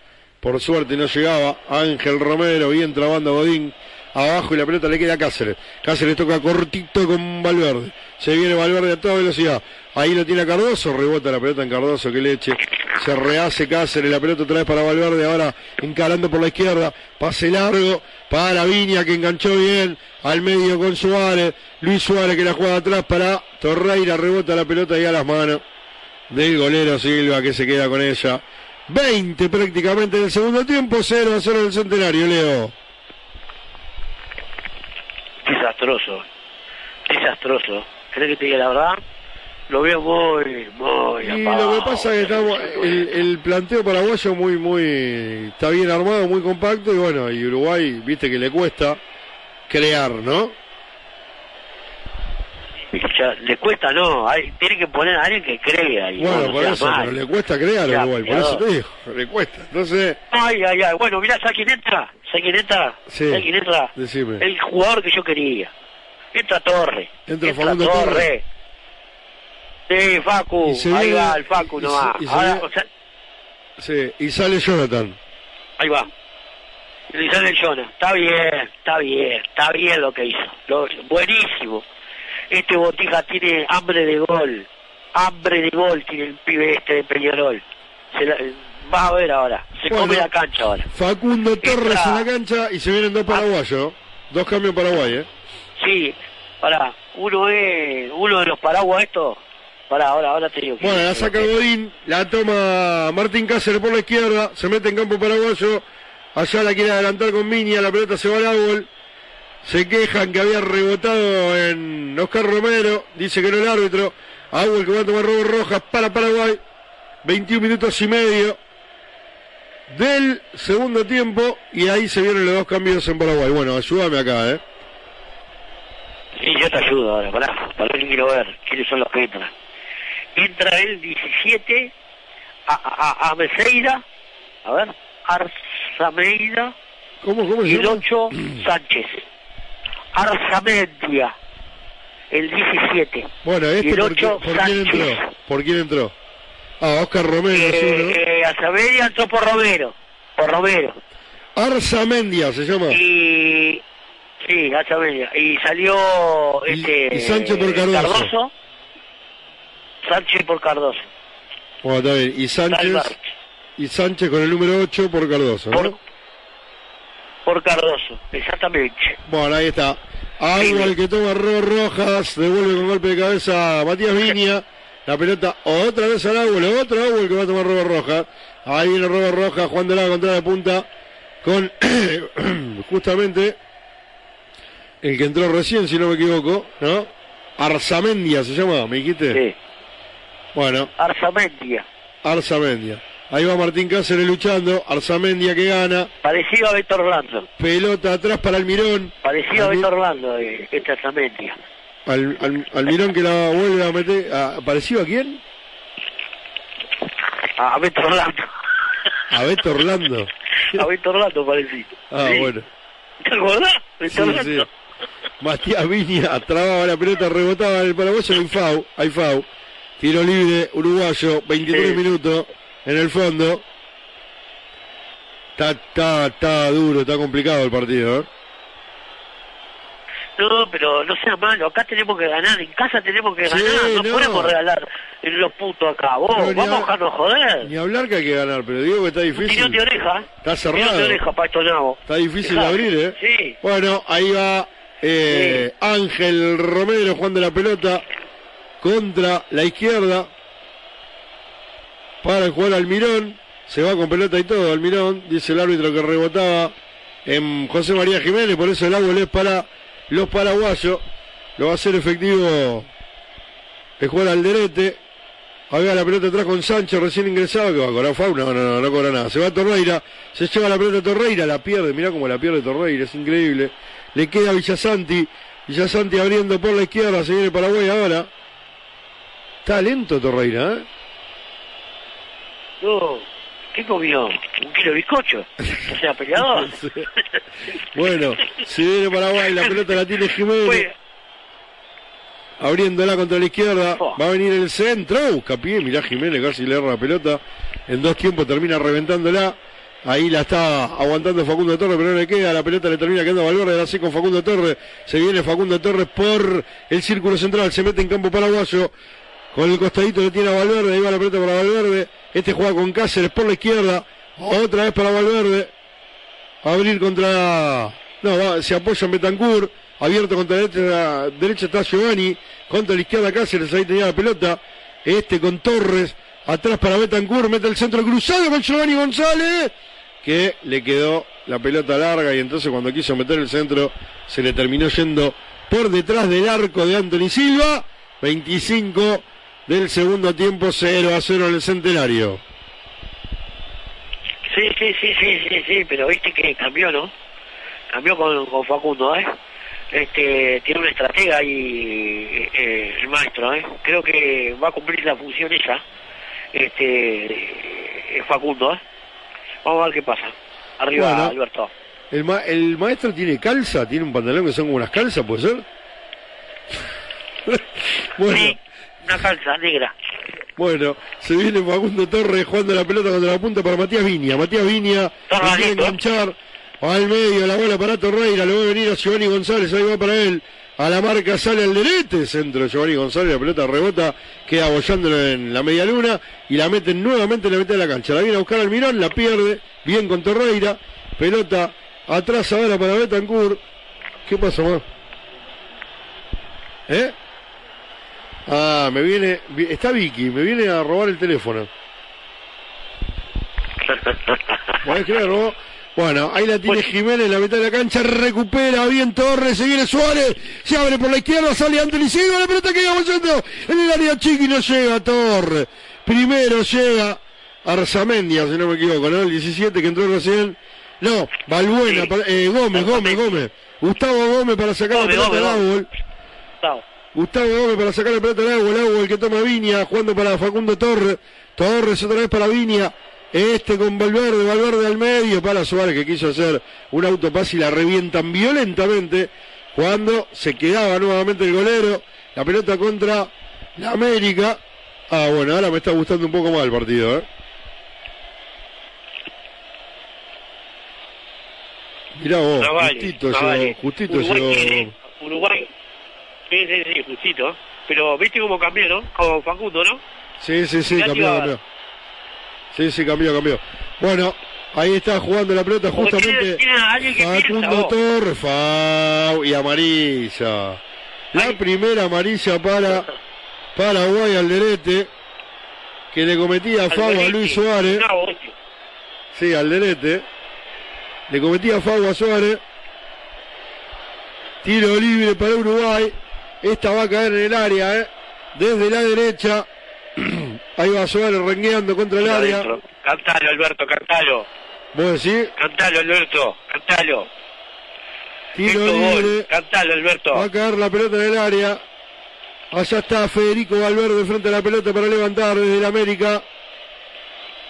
Por suerte no llegaba Ángel Romero, bien trabando Godín abajo y la pelota le queda a Cáceres. Cáceres toca cortito con Valverde. Se viene Valverde a toda velocidad. Ahí lo tiene Cardoso, rebota la pelota en Cardoso, que leche. Se rehace Cáceres, la pelota otra vez para Valverde, ahora encarando por la izquierda. Pase largo para Viña que enganchó bien al medio con Suárez. Luis Suárez que la juega atrás para Torreira, rebota la pelota y a las manos del golero Silva que se queda con ella. 20 prácticamente del segundo tiempo, 0 a 0 del centenario, Leo. Desastroso. Desastroso. ¿Crees que te diga la verdad? Lo veo muy, muy Y apagado. lo que pasa es que estamos, el, el planteo paraguayo muy, muy, está bien armado, muy compacto y bueno, y Uruguay, viste que le cuesta crear, ¿no? Ya, le cuesta, no. Hay, tiene que poner a alguien que crea. Y Bueno, no por eso, mal. pero le cuesta crear Ya, Uruguay, por eso te digo, le cuesta. Entonces, Ay, ay, ay. Bueno, mirá, ¿sabes quién entra? ¿Sabes quién entra? Sí. ¿Sabes quién entra? decime. El jugador que yo quería. Entra Torre. Entra Facundo Torre. Sí, Facu. Y Ahí viene- va el Facu y nomás. y se Ahora, viene- o sea, Sí, y sale Jonathan. ahí va. Y le sale Jonah. Está bien, está bien, está bien lo que hizo. Lo- buenísimo. Este Botija tiene hambre de gol. Hambre de gol tiene el pibe este de Peñarol. Se la- vas a ver ahora. Se Bueno. come la cancha ahora. Facundo Torres en la cancha y se vienen dos paraguayos, dos cambios Paraguay, ¿eh? Sí, para uno es uno de los paraguas estos Pará, ahora, ahora te digo. Bueno, la saca Godín, la toma Martín Cáceres por la izquierda, se mete en campo paraguayo, allá la quiere adelantar con Miña, la pelota se va al árbol, se quejan que había rebotado en Oscar Romero, dice que no el árbitro, árbol que va a tomar robo rojas para Paraguay, 21 minutos y medio del segundo tiempo y ahí se vienen los dos cambios en Paraguay. Bueno, ayúdame acá, ¿eh? Sí, yo te ayudo ahora, pará, para que quiero ver quiénes son los que entran. Entra el 17 a, a, a a ver, Arzameida ¿Cómo, cómo se y el llama? 8 Sánchez. Arzamendia, el 17. Bueno, y este el por, qué- 8 ¿por quién entró? ¿Por quién entró? Ah, Oscar Romero es uno. Eh, eh, entró por Romero, por Romero. Arzamendia se llama. Y sí, Arzamedia. Y salió Y- este y Sánchez por Cardoso. Sánchez por Cardoso. Bueno, está bien. Y Sánchez, y Sánchez con el número 8 por Cardoso, ¿no? Por, por Cardoso, exactamente. Bueno, ahí está. Algo el que toma Ro Rojas, devuelve con golpe de cabeza a Matías Viña. La pelota otra vez al árbol, otro árbol que va a tomar Robo Rojas. Ahí viene Robo Rojas, Juan de la contra de punta con justamente el que entró recién, si no me equivoco, ¿no? Arzamendia se llama, ¿me dijiste? Sí. Bueno, Arzamendia. Arzamendia. Ahí va Martín Cáceres luchando, Arzamendia que gana, Parecido a Beto Orlando. pelota atrás para Almirón, Parecido a Beto Orlando, eh, este Arzamendia. Al, al- Almirón que la vuelve a meter, a- ¿parecido a quién? A, Beto Orlando. A Beto Orlando. a Beto Orlando parecido. Ah, Sí. bueno. ¿Te acordás? Beto Sí, Orlando. sí. Matías Viña trababa la pelota, rebotaba en el paraguayo, hay FAU, hay FAU. Tiro libre, uruguayo, 23 Sí. minutos en el fondo. Está, está, está duro, está complicado el partido, ¿eh? No, pero no sea malo, acá tenemos que ganar, en casa tenemos que Sí, ganar, no, no. podemos regalar los puntos acá, vos, No, vamos a- dejarnos joder. Ni hablar que hay que ganar, pero digo que está Un tirón difícil. de oreja. Está cerrado. Tirón de oreja. Está difícil de abrir, ¿eh? Sí. Bueno, ahí va eh, Ángel Romero jugando la pelota contra la izquierda para jugar Almirón. Se va con pelota y todo Almirón, dice el árbitro que rebotaba en José María Jiménez, por eso el árbol es para los paraguayos. Lo va a hacer efectivo el jugar Alderete. Va la pelota atrás con Sánchez, recién ingresado, que va a cobrar fauna, no, no, no, no cobra nada. Se va Torreira, se lleva la pelota Torreira, la pierde, mirá cómo la pierde Torreira, es increíble. Le queda a Villasanti, Villasanti abriendo por la izquierda, se viene Paraguay ahora. Está lento Torreira, ¿eh? No, ¿qué comió? ¿Un kilo de bizcocho? O sea, peleador. Bueno, se viene Paraguay, la pelota la tiene Jiménez. Fue- abriéndola contra la izquierda, Oh. va a venir el centro, busca pie, mirá Jiménez casi le erra la pelota, en dos tiempos termina reventándola, ahí la está aguantando Facundo Torres, pero no le queda, la pelota le termina quedando a Valverde, ahora sí con Facundo Torres, se viene Facundo Torres por el círculo central, se mete en campo paraguayo, con el costadito le tiene a Valverde, ahí va la pelota para Valverde, este juega con Cáceres por la izquierda, otra vez para Valverde, abrir contra. No, se apoya en Betancourt. Abierto contra la derecha, derecha está Giovanni. Contra la izquierda Cáceres, ahí tenía la pelota. Este con Torres. Atrás para Betancourt. Mete el centro cruzado con Giovanni González. Que le quedó la pelota larga y entonces cuando quiso meter el centro se le terminó yendo por detrás del arco de Anthony Silva. 25 del segundo tiempo, 0 a 0 en el centenario. Sí, sí, sí, sí, sí, sí, pero viste que cambió, ¿no? Cambió con, con Facundo, ¿eh? Este, tiene una estratega y eh, el maestro, ¿eh? Creo que va a cumplir la función esa, este, eh, Facundo, ¿eh? Vamos a ver qué pasa. Arriba, Bueno. Alberto. El, ma- el maestro tiene calza, tiene un pantalón que son como unas calzas, ¿puede ser? bueno, Sí, una calza negra. bueno, se viene Facundo Torres jugando la pelota contra la punta para Matías Viña. Matías Viña quiere enganchar al medio, la bola para Torreira, lo va a venir a Giovanni González, ahí va para él. A la marca sale al derete, centro Giovanni González, la pelota rebota, queda abollándolo en la media luna y la meten nuevamente en la mitad de la cancha. La viene a buscar Almirón, la pierde, bien con Torreira, pelota atrás ahora para Betancourt. ¿Qué pasa más? ¿Eh? Ah, me viene, vi- está Vicky, me viene a robar el teléfono. Bueno, ahí la tiene Jiménez la mitad de la cancha, recupera bien Torres, se viene Suárez, se abre por la izquierda, sale Anthony Silva, la pelota queda bolsando en el área chiqui, no llega Torres. Primero llega Arzamendia, si no me equivoco, ¿no? El 17 que entró recién. No, Balbuena, Sí. eh, Gómez, Gómez, Gómez. Gustavo Gómez para sacar Gómez, la pelota Gómez, Gómez. árbol. Gustavo Gómez para sacar la pelota al agua, el agua el que toma Viña, jugando para Facundo Torres, Torres otra vez para Viña, este con Valverde, Valverde al medio, para Suárez que quiso hacer un autopás y la revientan violentamente cuando se quedaba nuevamente el golero, la pelota contra la América. Ah, bueno, ahora me está gustando un poco más el partido, ¿eh? Mirá vos, No vale, justito no llegó, vale. justito Uruguay llegó. tiene- Uruguay. Sí, sí, sí, justito. Pero viste cómo cambió, ¿no? Como Facundo, ¿no? Sí, sí, sí, cambió, cambió. Sí, sí, cambió, cambió. Bueno, ahí está jugando la pelota justamente Facundo. Torres, Fau y amarilla. La Ay. primera amarilla para Paraguay Alderete, que le cometía Fau a. Luis Suárez. No. Sí, Alderete. Le cometía Fau a Suárez. Tiro libre para Uruguay. Esta va a caer en el área, ¿eh? Desde la derecha. Ahí va Suárez rengueando contra el área. Cantalo, Alberto, cantalo. ¿Vos decís? Cantalo, Alberto, cantalo. Tiro libre. Cantalo, Alberto. Va a caer la pelota en el área. Allá está Federico Valverde frente a la pelota para levantar desde el América.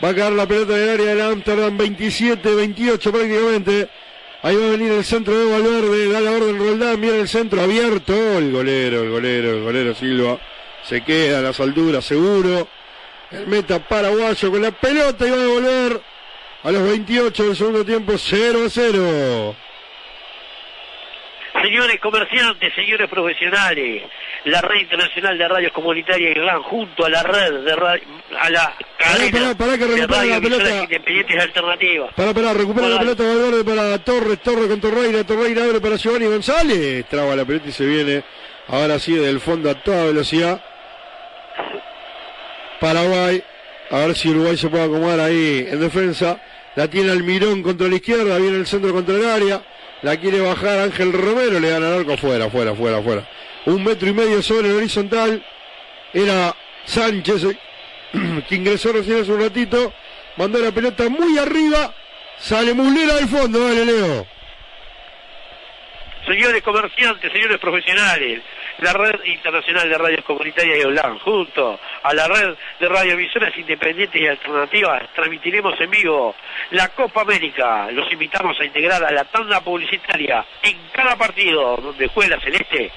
Va a caer la pelota en el área del Amsterdam 27-28 prácticamente. Ahí va a venir el centro de Valverde. Da la orden Roldán. Viene el centro abierto. El golero, el golero, el golero Silva. Se queda a las alturas seguro. El meta paraguayo con la pelota y va a devolver a los 28 del segundo tiempo 0 a 0. Señores comerciantes, señores profesionales, la red internacional de radios comunitarias Irlanda junto a la red de radio, a la cadena pará, pará, que de la pelota. independientes alternativas. Para, para, recupera la pelota Valverde para Torres, Torres con Torreira, Torreira abre para Giovanni González, traba la pelota y se viene, ahora sí, del fondo a toda velocidad. Paraguay, a ver si Uruguay se puede acomodar ahí en defensa. La tiene Almirón contra la izquierda, viene el centro contra el área. La quiere bajar Ángel Romero, le gana el arco fuera, fuera, fuera, fuera. Un metro y medio sobre el horizontal. Era Sánchez eh, que ingresó recién hace un ratito. Mandó la pelota muy arriba. Sale Mulera del fondo, dale Leo. Señores comerciantes, señores profesionales, la red internacional de radios comunitarias de Holanda, junto a la red de radioemisoras independientes y alternativas, transmitiremos en vivo la Copa América. Los invitamos a integrar a la tanda publicitaria en cada partido donde juega la Celeste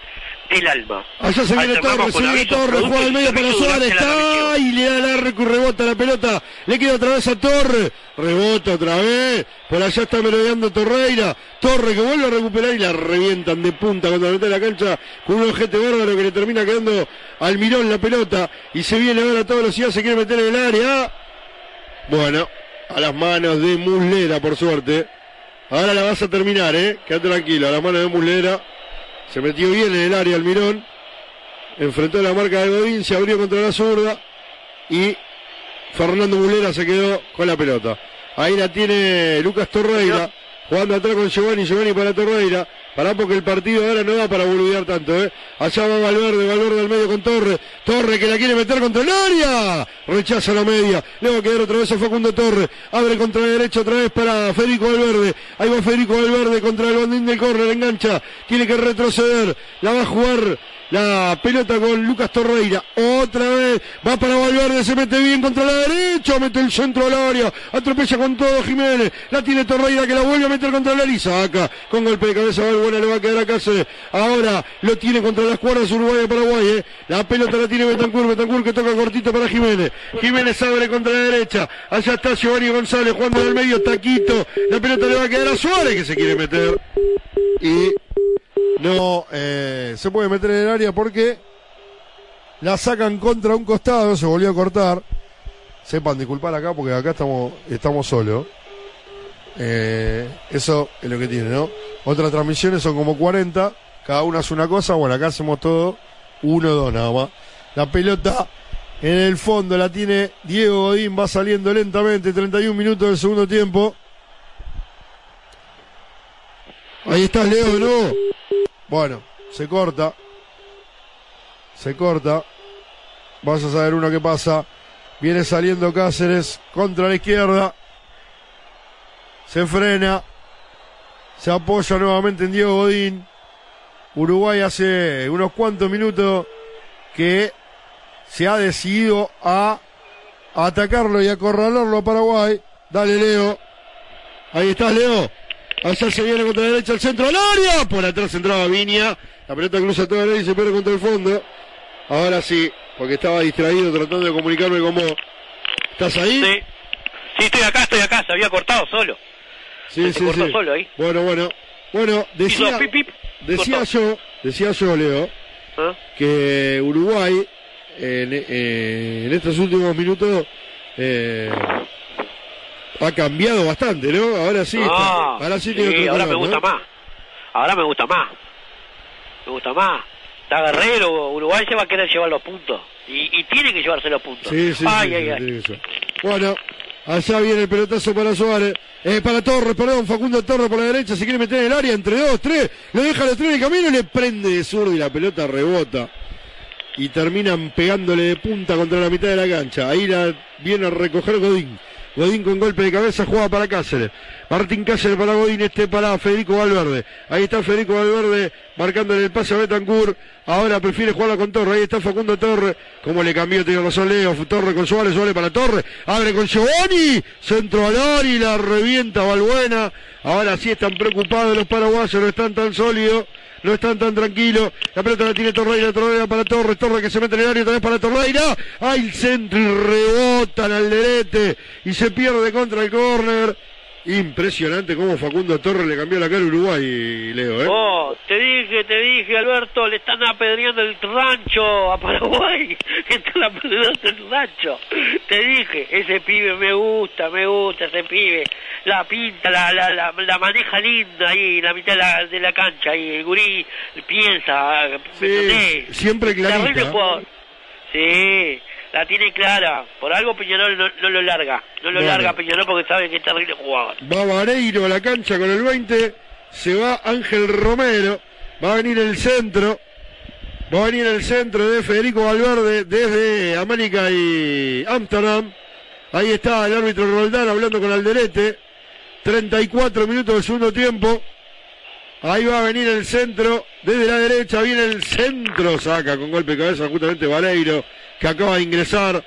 del alma. Allá se viene Torres, se viene Torres, juega al medio para Suárez, está y le da el arco rebota la pelota, le queda otra vez a Torres, rebota otra vez, por allá está merodeando Torreira, Torres que vuelve a recuperar y la revientan de punta contra la mitad de la cancha con un ojete bárbaro que le termina quedando al mirón la pelota y se viene ahora a toda velocidad, se quiere meter en el área. Bueno, a las manos de Muslera por suerte. Ahora la vas a terminar, eh, quédate tranquilo, a las manos de Muslera. Se metió bien en el área Almirón enfrentó la marca de Godín, se abrió contra la zurda y Fernando Mulera se quedó con la pelota. Ahí la tiene Lucas Torreira, jugando atrás con Giovanni, Giovanni para Torreira. Pará porque el partido ahora no va para boludear tanto, ¿eh? Allá va Valverde, Valverde al medio con Torre. Torre que la quiere meter contra el área. Rechaza la media. Le va a quedar otra vez a Facundo Torre. Abre contra la derecha otra vez para Federico Valverde. Ahí va Federico Valverde contra el bandín del córner. Engancha. Tiene que retroceder. La va a jugar la pelota con Lucas Torreira. Otra vez. Va para Valverde. Se mete bien contra la derecha. Mete el centro al área. Atropella con todo Jiménez. La tiene Torreira que la vuelve a meter contra la y saca. Con golpe de cabeza. Valbuena le va a quedar a Cáceres. Ahora lo tiene contra las cuerdas Uruguay y Paraguay. ¿eh? La pelota la tiene Betancur. Betancur que toca cortito para Jiménez. Jiménez abre contra la derecha. Allá está Giovanni González jugando en el medio. Taquito. La pelota le va a quedar a Suárez que se quiere meter. Y no eh, se puede meter en el área porque la sacan contra un costado, se volvió a cortar. Sepan disculpar acá porque acá estamos, estamos solos. Eh, eso es lo que tiene, ¿no? Otras transmisiones son como 40, cada una hace una cosa, bueno, acá hacemos todo, uno, dos nada más. La pelota en el fondo la tiene Diego Godín, va saliendo lentamente, 31 minutos del segundo tiempo. Ahí está Leo de. Bueno, se corta. Se corta. Vas a saber uno que pasa. Viene saliendo Cáceres contra la izquierda. Se frena. Se apoya nuevamente en Diego Godín. Uruguay hace unos cuantos minutos que se ha decidido a atacarlo y acorralarlo a Paraguay. Dale, Leo. Ahí estás, Leo. Allá se viene contra la derecha al centro al área. Por atrás entraba Viña. La pelota cruza toda la y se pierde contra el fondo. Ahora sí, porque estaba distraído tratando de comunicarme con vos. ¿Estás ahí? Sí. Sí, estoy acá, estoy acá. Se había cortado solo. Sí, Se sí, cortó sí. solo ahí. Bueno, bueno. Bueno, decía, Hizo pip, pip, decía yo, decía yo, Leo, ¿Ah? que Uruguay en, eh, en estos últimos minutos eh, ha cambiado bastante, ¿no? Ahora sí, está- Ah, ahora sí, tiene otro ahora me gusta ¿no? más. Ahora me gusta más. Me gusta más. Está Guerrero, Uruguay se va a querer llevar los puntos. Y, y tiene que llevarse los puntos. Sí, sí, ay, sí, sí. Bueno, allá viene el pelotazo para Suárez. Eh, para Torres, perdón, Facundo Torres por la derecha, se quiere meter en el área entre dos, tres, lo deja a los tres en el camino y le prende de zurdo y la pelota rebota. Y terminan pegándole de punta contra la mitad de la cancha. Ahí la viene a recoger Godín. Godín con golpe de cabeza juega para Cáceres. Martín Cáceres para Godín, este para Federico Valverde. Ahí está Federico Valverde marcándole el pase a Betancourt. Ahora prefiere jugarla con Torres. Ahí está Facundo Torres. Como le cambió, tiene razón Leo. Torres con Suárez, Suárez para Torres. Abre con Giovanni. Centro al Ari, la revienta Valbuena. Ahora sí están preocupados los paraguayos, no están tan sólidos. No están tan tranquilos. La pelota la tiene Torreira, Torreira para Torres, Torres que se mete en el área vez para Torreira. Hay el centro y rebotan al derete y se pierde contra el córner. Impresionante cómo Facundo Torres le cambió la cara a Uruguay, Leo, ¿eh? Oh, te dije, te dije, Alberto, le están apedreando el rancho a Paraguay. Están apedreando el rancho. Te dije, ese pibe me gusta, me gusta ese pibe. La pinta, la, la, la, la maneja linda ahí en la mitad de la, de la cancha. Y el gurí piensa, ¿me Sí, entendés? siempre clarita. Sí, la tiene clara. Por algo Peñarol no, no lo larga. No lo Bueno. larga Peñarol porque sabe que es terrible jugador. Va Vareiro a la cancha con el 20. Se va Ángel Romero. Va a venir el centro. Va a venir el centro de Federico Valverde desde América y Amsterdam. Ahí está el árbitro Roldán hablando con Alderete. 34 minutos del segundo tiempo. Ahí va a venir el centro. Desde la derecha viene el centro. Saca con golpe de cabeza justamente Vareiro que acaba de ingresar.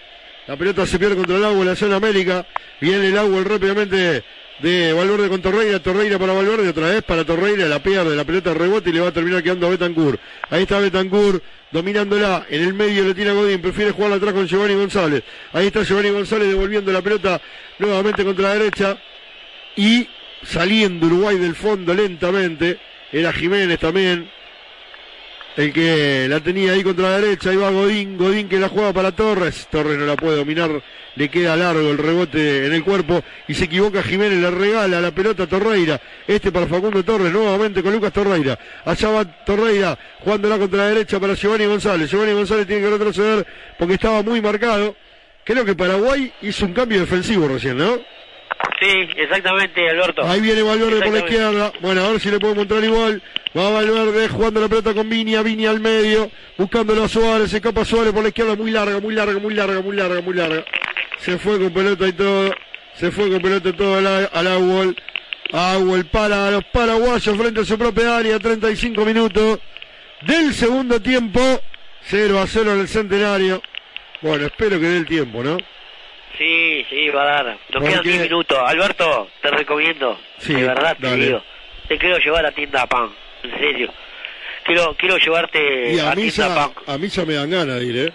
La pelota se pierde contra el agua en la zona América. Viene el agua rápidamente de Valverde con Torreira. Torreira para Valverde. Otra vez para Torreira. La pierde. La pelota rebota y le va a terminar quedando a Betancourt. Ahí está Betancourt dominándola. En el medio le tira Godín. Prefiere jugarla atrás con Giovanni González. Ahí está Giovanni González devolviendo la pelota nuevamente contra la derecha. Y saliendo Uruguay del fondo lentamente. Era Jiménez también. El que la tenía ahí contra la derecha, ahí va Godín, Godín que la juega para Torres, Torres no la puede dominar, le queda largo el rebote en el cuerpo y se equivoca Jiménez, le regala la pelota a Torreira, este para Facundo Torres, nuevamente con Lucas Torreira, allá va Torreira, jugándola contra la derecha para Giovanni González, Giovanni González tiene que retroceder porque estaba muy marcado, creo que Paraguay hizo un cambio defensivo recién, ¿no? Sí, exactamente, Alberto. Ahí viene Valverde por la izquierda. Bueno, a ver si le puedo mostrar igual. Va Valverde jugando la pelota con Viña, Viña al medio, buscándolo a Suárez, se escapa Suárez por la izquierda, muy larga, muy larga, muy larga, muy larga, muy larga. Se fue con pelota y todo, se fue con pelota y todo al, Agual. Agual para los paraguayos frente a su propia área, 35 minutos del segundo tiempo, 0 a 0 en el centenario. Bueno, espero que dé el tiempo, ¿no? Sí, sí, va a dar. Nos quedan 10 minutos. Alberto, te recomiendo. Sí, de verdad te dale. digo. Te quiero llevar a tienda pan. En serio. Quiero, quiero llevarte Y a a mí, tienda pan. a mí ya me dan ganas de ir, ¿eh?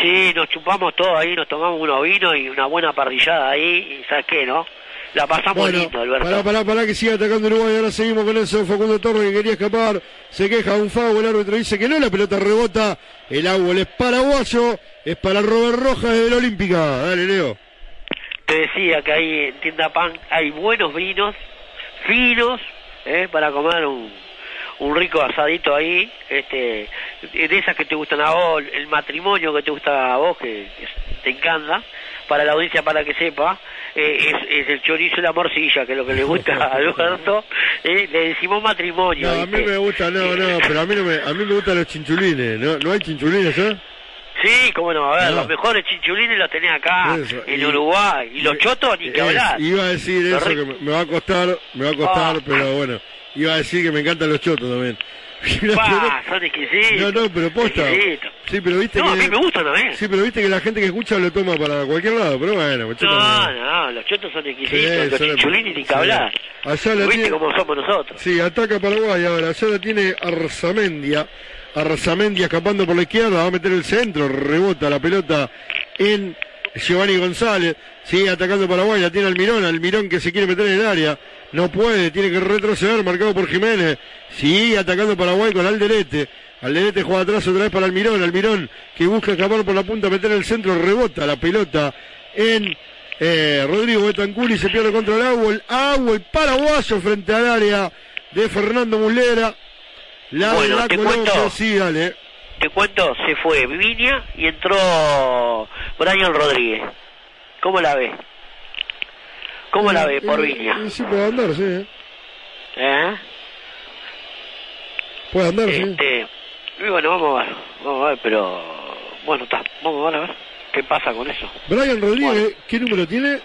Sí, nos chupamos todo ahí, nos tomamos unos vinos y una buena parrillada ahí. Y ¿sabes qué, no? La pasamos Bueno, lindo, Alberto. pará, pará, pará que siga atacando Uruguay. Ahora seguimos con eso. Facundo Torres que quería escapar. Se queja un fago. El árbitro dice que no. La pelota rebota. El agua es paraguayo. Es para Robert Rojas de la Olímpica. Dale, Leo. Te decía que ahí en tienda pan hay buenos vinos, finos, ¿eh? para comer un, un rico asadito ahí, este, de esas que te gustan a vos, el matrimonio que te gusta a vos, que, que te encanta, para la audiencia para que sepa, eh, es, es el chorizo y la morcilla, que es lo que le gusta a Alberto, eh, le decimos matrimonio. No, a mí me gusta, no, no, pero a mí no me, a mí me gustan los chinchulines, ¿no? ¿No hay chinchulines, eh? Sí, cómo no, a ver, No. los mejores chinchulines los tenés acá, Eso, en y- Uruguay, y los chotos ni que hablar. iba a decir Los eso, que me, me va a costar, me va a costar, Ah. pero bueno, iba a decir que me encantan los chotos también. Pa, son exquisitos. No, no, pero posta. Sí, pero viste No, que... a mí me gustan también. Sí, pero viste que la gente que escucha lo toma para cualquier lado, pero bueno, pues, chotos No, no, los chotos son exquisitos, Sí, los chinchulines ni que hablar. Allá la ¿Viste tiene- cómo somos nosotros? Sí, ataca Paraguay ahora. Allá la tiene Arzamendia. Arzamendia escapando por la izquierda. Va a meter el centro. Rebota la pelota en Giovanni González. Sigue atacando Paraguay. La tiene Almirón. Almirón que se quiere meter en el área. No puede. Tiene que retroceder. Marcado por Jiménez. Sigue atacando Paraguay con Alderete. Alderete juega atrás otra vez para Almirón. Almirón que busca escapar por la punta. Meter el centro. Rebota la pelota en eh, Rodrigo Betancur y se pierde contra el agua. El agua, el paraguayo frente al área de Fernando Mulera. La Bueno, de la te Colombia, cuento. sí, dale. Te cuento, se fue Viña y entró Brian Rodríguez. ¿Cómo la ve? ¿Cómo la ve por Eh, Viña? eh, Sí, puede andar, sí. eh. ¿Eh? Puede andar, sí. Este, y bueno, vamos a ver, vamos a ver, pero bueno, está, vamos a ver, a ver qué pasa con eso. Brian Rodríguez, Bueno. ¿qué número tiene?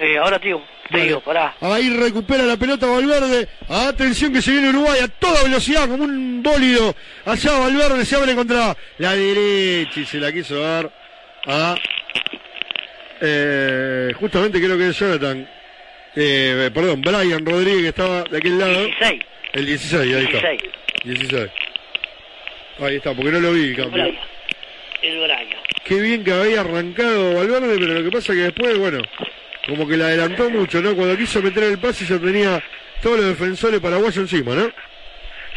Eh, ahora, tío. Digo, pará. Ahí recupera la pelota Valverde. Atención que se viene Uruguay a toda velocidad como un bólido. Allá Valverde se abre contra la derecha y se la quiso dar a eh, justamente creo que es Jonathan. Eh, perdón, Brian Rodríguez que estaba de aquel lado. 16, El 16, ahí está. 16, 16. Ahí está, porque no lo vi el el cambio. Brian, el Brian. Qué bien que había arrancado Valverde, pero lo que pasa que después, bueno, como que la adelantó mucho, ¿no? Cuando quiso meter el pase ya tenía todos los defensores paraguayos encima, ¿no?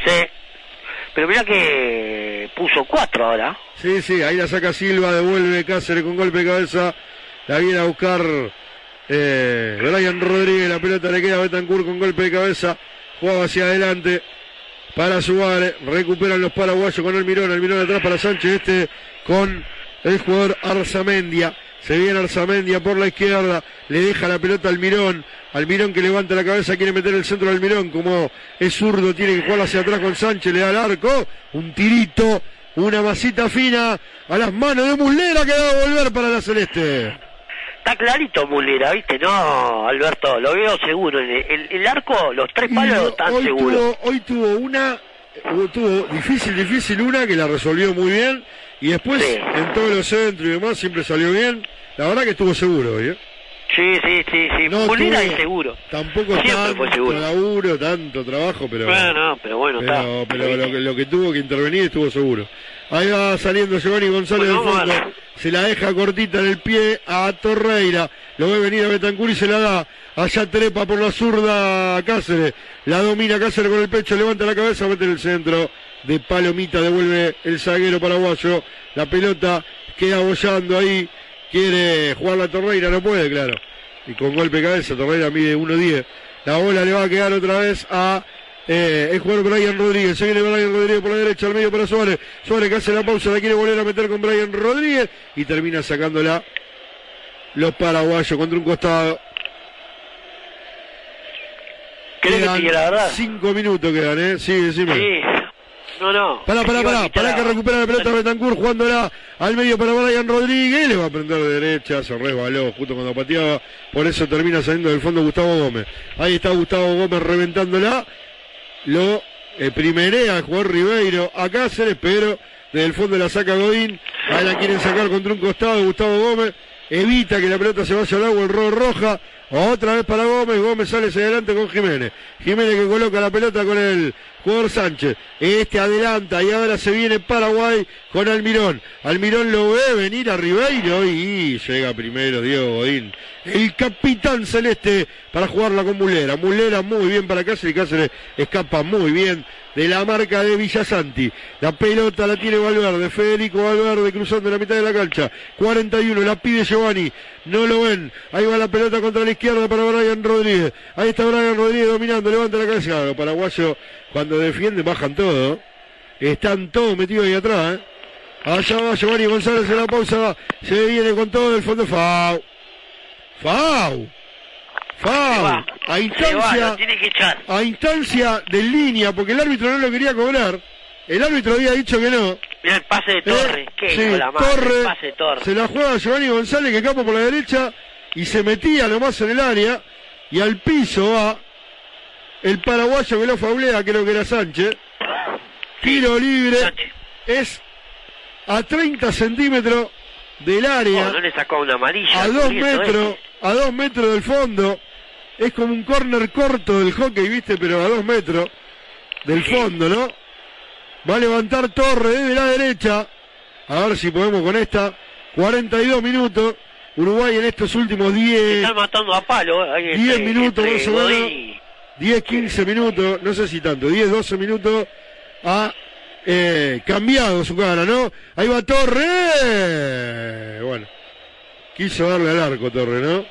Sí, pero mira que puso 4 ahora. Sí, sí, ahí la saca Silva, devuelve Cáceres con golpe de cabeza, la viene a buscar eh, Brian Rodríguez, la pelota le queda a Betancourt con golpe de cabeza, juega hacia adelante para Suárez, recuperan los paraguayos con Almirón, Almirón atrás para Sánchez, este con el jugador Arzamendia, se viene Arzamendia por la izquierda, le deja la pelota a Almirón, Almirón que levanta la cabeza, quiere meter el centro de Almirón, como es zurdo, tiene que jugar hacia atrás con Sánchez, le da el arco, un tirito, una masita fina a las manos de Muslera que va a volver para la Celeste. Está clarito Mulera, ¿viste? No, Alberto, lo veo seguro. El, el- el arco, los tres palos están hoy seguros. tuvo, hoy tuvo una, tuvo difícil, difícil una que la resolvió muy bien y después Sí. en todos los centros y demás siempre salió bien. La verdad que estuvo seguro hoy, ¿eh? Sí, sí, sí, sí. No Mulera tuvo es seguro. Tampoco Siempre tanto fue seguro. laburo, tanto trabajo, pero, Bueno, no, pero bueno, pero, está. pero lo, que, lo que tuvo que intervenir estuvo seguro. Ahí va saliendo Giovanni González del fondo. Se la deja cortita en el pie a Torreira. Lo ve venir a Betancur y se la da. Allá trepa por la zurda Cáceres. La domina Cáceres con el pecho, levanta la cabeza, mete en el centro. De palomita devuelve el zaguero paraguayo. La pelota queda bollando ahí. Quiere jugar la Torreira, no puede, claro. Y con golpe de cabeza, Torreira mide 1.10. La bola le va a quedar otra vez a eh, el jugador Brian Rodríguez. Se viene Brian Rodríguez por la derecha, al medio para Suárez. Suárez que hace la pausa, la quiere volver a meter con Brian Rodríguez y termina sacándola los paraguayos contra un costado. ¿Querés que te Quedan diga la verdad? Cinco minutos quedan, ¿eh? Sí, decime. Sí. No, no. Pará, pará, pará, pará que recupera la pelota Betancourt jugándola al medio para Brian Rodríguez, le va a prender de derecha, se resbaló justo cuando pateaba, por eso termina saliendo del fondo Gustavo Gómez. Ahí está Gustavo Gómez reventándola, lo eh, primerea el jugador Ribeiro. A Cáceres, pero desde el fondo la saca Godín, ahí la quieren sacar contra un costado Gustavo Gómez, evita que la pelota se vaya al agua, el rojo roja, otra vez para Gómez, Gómez sale hacia adelante con Jiménez, Jiménez que coloca la pelota con el jugador Sánchez, este adelanta y ahora se viene Paraguay con Almirón, Almirón lo ve venir a Ribeiro y llega primero Diego Godín, el capitán celeste para jugarla con Mulera, Mulera muy bien para Cáceres Cáceres escapa muy bien de la marca de Villasanti. La pelota la tiene Valverde, Federico Valverde cruzando la mitad de la cancha. 41, la pide Giovanni, no lo ven. Ahí va la pelota contra la izquierda. para Brian Rodríguez. Ahí está Brian Rodríguez dominando, levanta la cabeza. Los paraguayos cuando defienden bajan todo. Están todos metidos ahí atrás. ¿eh? Allá va Giovanni González en la pausa. Se viene con todo el fondo. Fau. Fau. Fau. A instancia, a instancia de línea, porque el árbitro no lo quería cobrar. El árbitro había dicho que no. Mira el pase de Torre. Eh, sí, la Torre, pase Torre. Se la juega Giovanni González que capa por la derecha y se metía nomás en el área. Y al piso va el paraguayo que lo faulea, creo que era Sánchez. Tiro libre. Es a 30 centímetros del área. no le sacó una amarilla. A dos metros, a dos metros del fondo. Es como un corner corto del hockey, viste, pero a dos metros del fondo, ¿no? Va a levantar Torre desde la derecha. A ver si podemos con esta. 42 minutos. Uruguay en estos últimos 10. Están matando a palo. 10 eh, minutos más o menos. 10, 15 minutos. No sé si tanto. 10, 12 minutos. Ha eh, cambiado su cara, ¿no? Ahí va Torre. Bueno. Quiso darle al arco Torre, ¿no?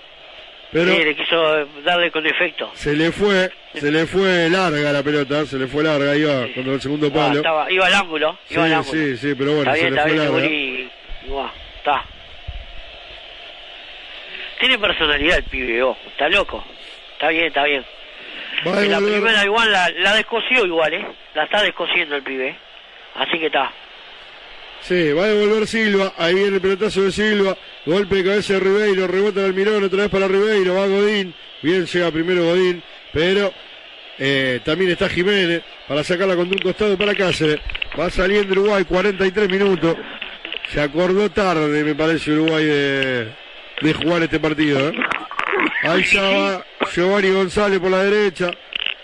Pero sí, le quiso darle con efecto. Se le fue, se le fue larga la pelota, se le fue larga, iba sí. contra el segundo palo. iba al ángulo, iba sí, al ángulo. Sí, sí, pero bueno, se le fue larga. está. Tiene personalidad el pibe, oh, está loco. Está bien, está bien. La primera igual la, la descosió igual, ¿eh? La está descosiendo el pibe. Así que está. Sí, va a devolver Silva. Ahí viene el pelotazo de Silva. Golpe de cabeza de Ribeiro. Rebota el Almirón otra vez para Ribeiro. Va Godín. Bien llega primero Godín. Pero eh, también está Jiménez para sacarla con un costado para Cáceres. Va saliendo Uruguay 43 minutos. Se acordó tarde, me parece, Uruguay de, de jugar este partido. ¿eh? Ahí ya va Giovanni González por la derecha.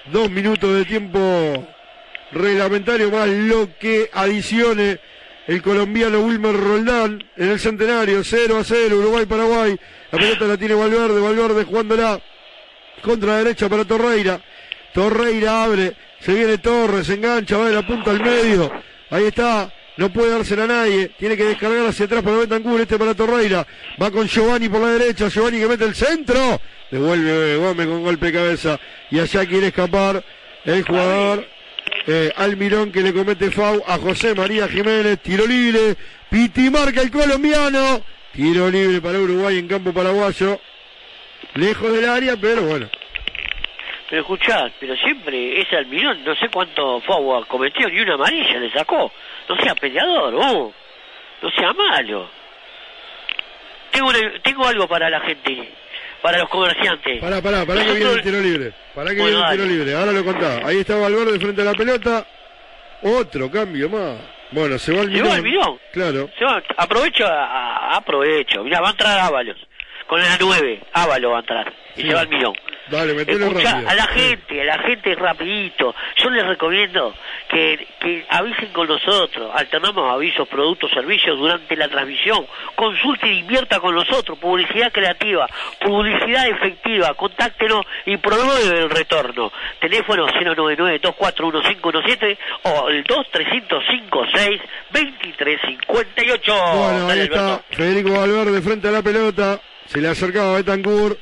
Dos minutos de tiempo reglamentario más lo que adicione el colombiano Wilmer Roldán en el centenario, 0 a 0, Uruguay-Paraguay. La pelota la tiene Valverde, Valverde jugándola contra la derecha para Torreira. Torreira abre, se viene Torres, engancha, va de la punta al medio. Ahí está, no puede dársela a nadie, tiene que descargar hacia atrás para Betancur, este para Torreira. Va con Giovanni por la derecha, Giovanni que mete el centro. Devuelve Gómez con golpe de cabeza. Y allá quiere escapar el jugador eh, Almirón que le comete FAU a José María Jiménez, tiro libre, Piti marca el colombiano, tiro libre para Uruguay en campo paraguayo, lejos del área, pero bueno. Pero escuchá, pero siempre ese Almirón, no sé cuánto FAU ha cometido, ni una amarilla le sacó, no sea peleador, oh, no sea malo. Tengo, tengo algo para la gente para los comerciantes. Pará, pará, pará que viene el tiro libre. Pará que viene el tiro libre. Ahora lo contaba. Ahí está Valverde frente a la pelota. Otro cambio más. Bueno, se va el mirón. Se va el mirón. Claro. Se va, aprovecho, aprovecho. Mira, va a entrar Ábalos. Con la 9, Ábalos va a entrar. Y se va el mirón. Dale, metelo rápido. A la gente, a la gente rapidito. Yo les recomiendo que, que avisen con nosotros. Alternamos avisos, productos, servicios durante la transmisión. Consulte e invierta con nosotros. Publicidad creativa, publicidad efectiva. Contáctenos y pruebe el retorno. Teléfono 099-241-517 o el 2358 Bueno, ahí está Federico Valverde frente a la pelota. Se le acercaba a Betancourt.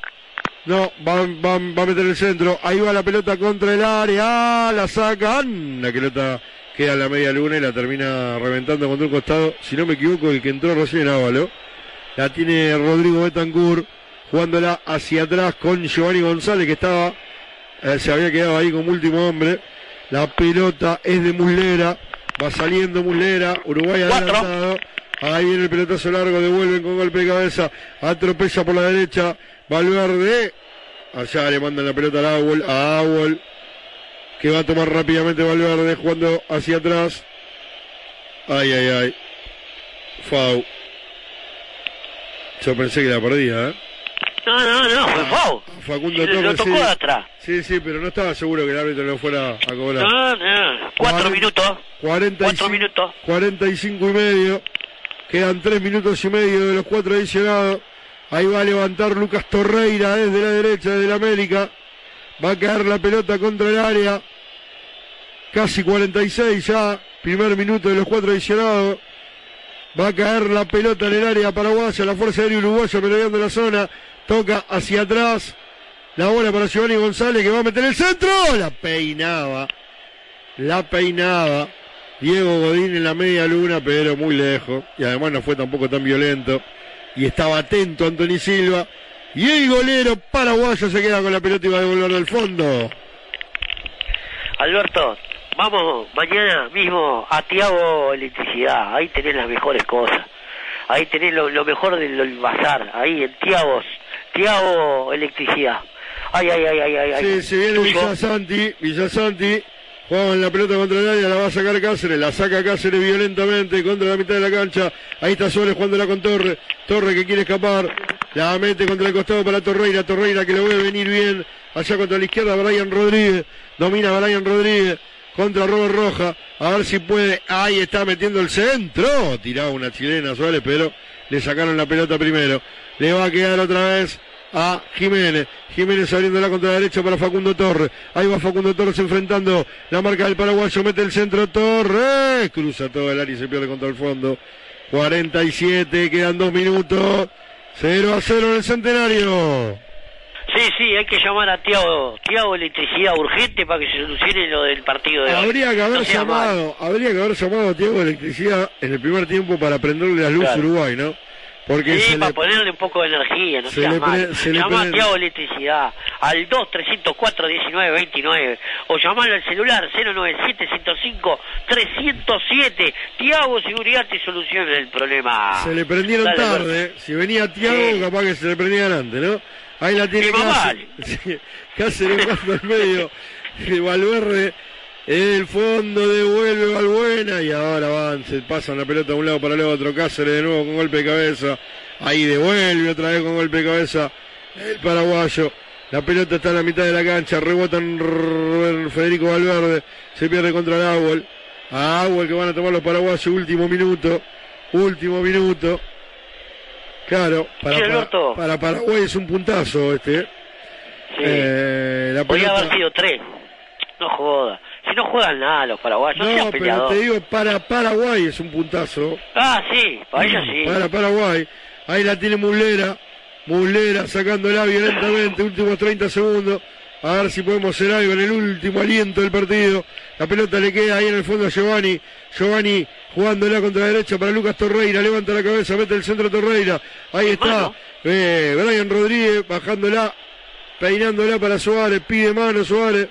No, va, va, va, a meter el centro. Ahí va la pelota contra el área. Ah, la sacan. La pelota queda en la media luna y la termina reventando contra un costado. Si no me equivoco, el que entró recién Ávalo. La tiene Rodrigo Betancourt jugándola hacia atrás con Giovanni González que estaba, eh, se había quedado ahí como último hombre. La pelota es de Muslera. Va saliendo Muslera. Uruguay adelantado. Ahí viene el pelotazo largo, devuelven con golpe de cabeza, atropella por la derecha, Valverde, allá le mandan la pelota a Awol, a Awol, que va a tomar rápidamente Valverde jugando hacia atrás. Ay, ay, ay. Fau. Yo pensé que la perdía, ¿eh? No, no, no, fue Fau. Facundo Torres. Lo tocó sí. atrás. Sí, sí, pero no estaba seguro que el árbitro lo fuera a cobrar. No, no. Cuatro minutos. 45, Cuatro minutos. 45 y medio. Quedan tres minutos y medio de los cuatro adicionados. Ahí va a levantar Lucas Torreira desde la derecha, desde la América. Va a caer la pelota contra el área. Casi 46 ya. Primer minuto de los cuatro adicionados. Va a caer la pelota en el área paraguaya. La fuerza aérea uruguaya merodeando la zona. Toca hacia atrás. La bola para Giovanni González que va a meter el centro. La peinaba. La peinaba. Diego Godín en la media luna, pero muy lejos. Y además no fue tampoco tan violento. Y estaba atento Anthony Silva. Y el golero paraguayo se queda con la pelota y va a devolverlo al fondo. Alberto, vamos mañana mismo a Tiago Electricidad. Ahí tenés las mejores cosas. Ahí tenés lo, lo mejor del, del bazar. Ahí en Tiagos. Tiago Electricidad. Ay, ay, ay, ay, ay. ay. Sí, se viene. Villasanti, Villasanti, juega en la pelota contra el área, la va a sacar Cáceres, la saca Cáceres violentamente contra la mitad de la cancha, ahí está Suárez jugándola con Torre, Torre que quiere escapar, la mete contra el costado para Torreira, Torreira que lo ve venir bien, allá contra la izquierda Brian Rodríguez, domina Brian Rodríguez, contra Robert Roja, a ver si puede, ahí está metiendo el centro, tiraba una chilena Suárez, pero le sacaron la pelota primero, le va a quedar otra vez a Jiménez. Jiménez abriéndola contra la derecha para Facundo Torres. Ahí va Facundo Torres enfrentando la marca del paraguayo. Mete el centro Torres. Cruza todo el área y se pierde contra el fondo. 47, quedan dos minutos. 0 a 0 en el centenario. Sí, sí, hay que llamar a Tiago, Tiago Electricidad urgente para que se solucione lo del partido de hoy. Habría que haber No llamado, habría que haber llamado a Tiago Electricidad en el primer tiempo para prenderle la luz Claro. a Uruguay, ¿no? Porque Sí, para le, ponerle un poco de energía, no se seas le mal. se le a Tiago Electricidad al 2-304-1929 o llamalo al celular 097-105-307. Tiago Seguridad te soluciona el problema. se le prendieron Dale, tarde. Si venía Tiago, Sí. capaz que se le prendían antes, ¿no? Ahí la tiene Y mamá. Cáceres. Sí, Cáceres jugando al medio. El fondo devuelve Valbuena y ahora van, se pasan la pelota de un lado para el otro. Cáceres de nuevo con golpe de cabeza. Ahí devuelve otra vez con golpe de cabeza el paraguayo. La pelota está en la mitad de la cancha, rebotan R- Federico Valverde, se pierde contra el Agüel. A Agüel que van a tomar los paraguayos, último minuto, último minuto. Claro, para, para, para Paraguay es un puntazo este. ¿eh? Sí. Eh, la pelota- haber sido tres. No joda. Si no juegan nada los paraguayos, no, pero te digo, para Paraguay es un puntazo. Ah, sí, para ellos sí. Para Paraguay. Ahí la tiene Muslera. Muslera sacándola violentamente. Últimos 30 segundos. A ver si podemos hacer algo en el último aliento del partido. La pelota le queda ahí en el fondo a Giovanni. Giovanni jugándola contra la derecha para Lucas Torreira. Levanta la cabeza, mete el centro Torreira. Ahí está. Eh, Brian Rodríguez bajándola. Peinándola para Suárez. Pide mano Suárez.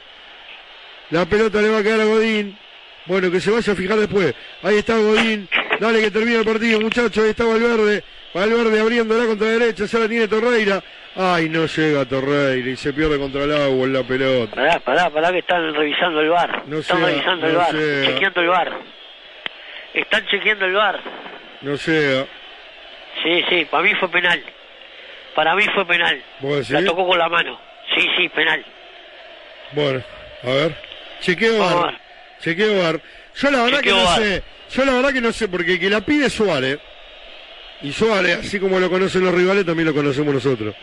La pelota le va a quedar a Godín. Bueno, que se vaya a fijar después. Ahí está Godín. Dale que termina el partido, muchachos. Ahí está Valverde. Valverde abriéndola contra la derecha. Ya la tiene Torreira. Ay, no llega Torreira y se pierde contra el agua en la pelota. Pará, pará, pará que están revisando el bar. No están sea, revisando el bar, sea. chequeando el bar. Están chequeando el bar. No llega. Sí, sí, para mí fue penal. Para mí fue penal. La tocó con la mano. Sí, sí, penal. Bueno, a ver. Chequeo bar. Chequeo bar. Yo la verdad Chequeo que no sé. Yo la verdad que no sé, porque el que la pide es Suárez. Y Suárez, así como lo conocen los rivales, también lo conocemos nosotros.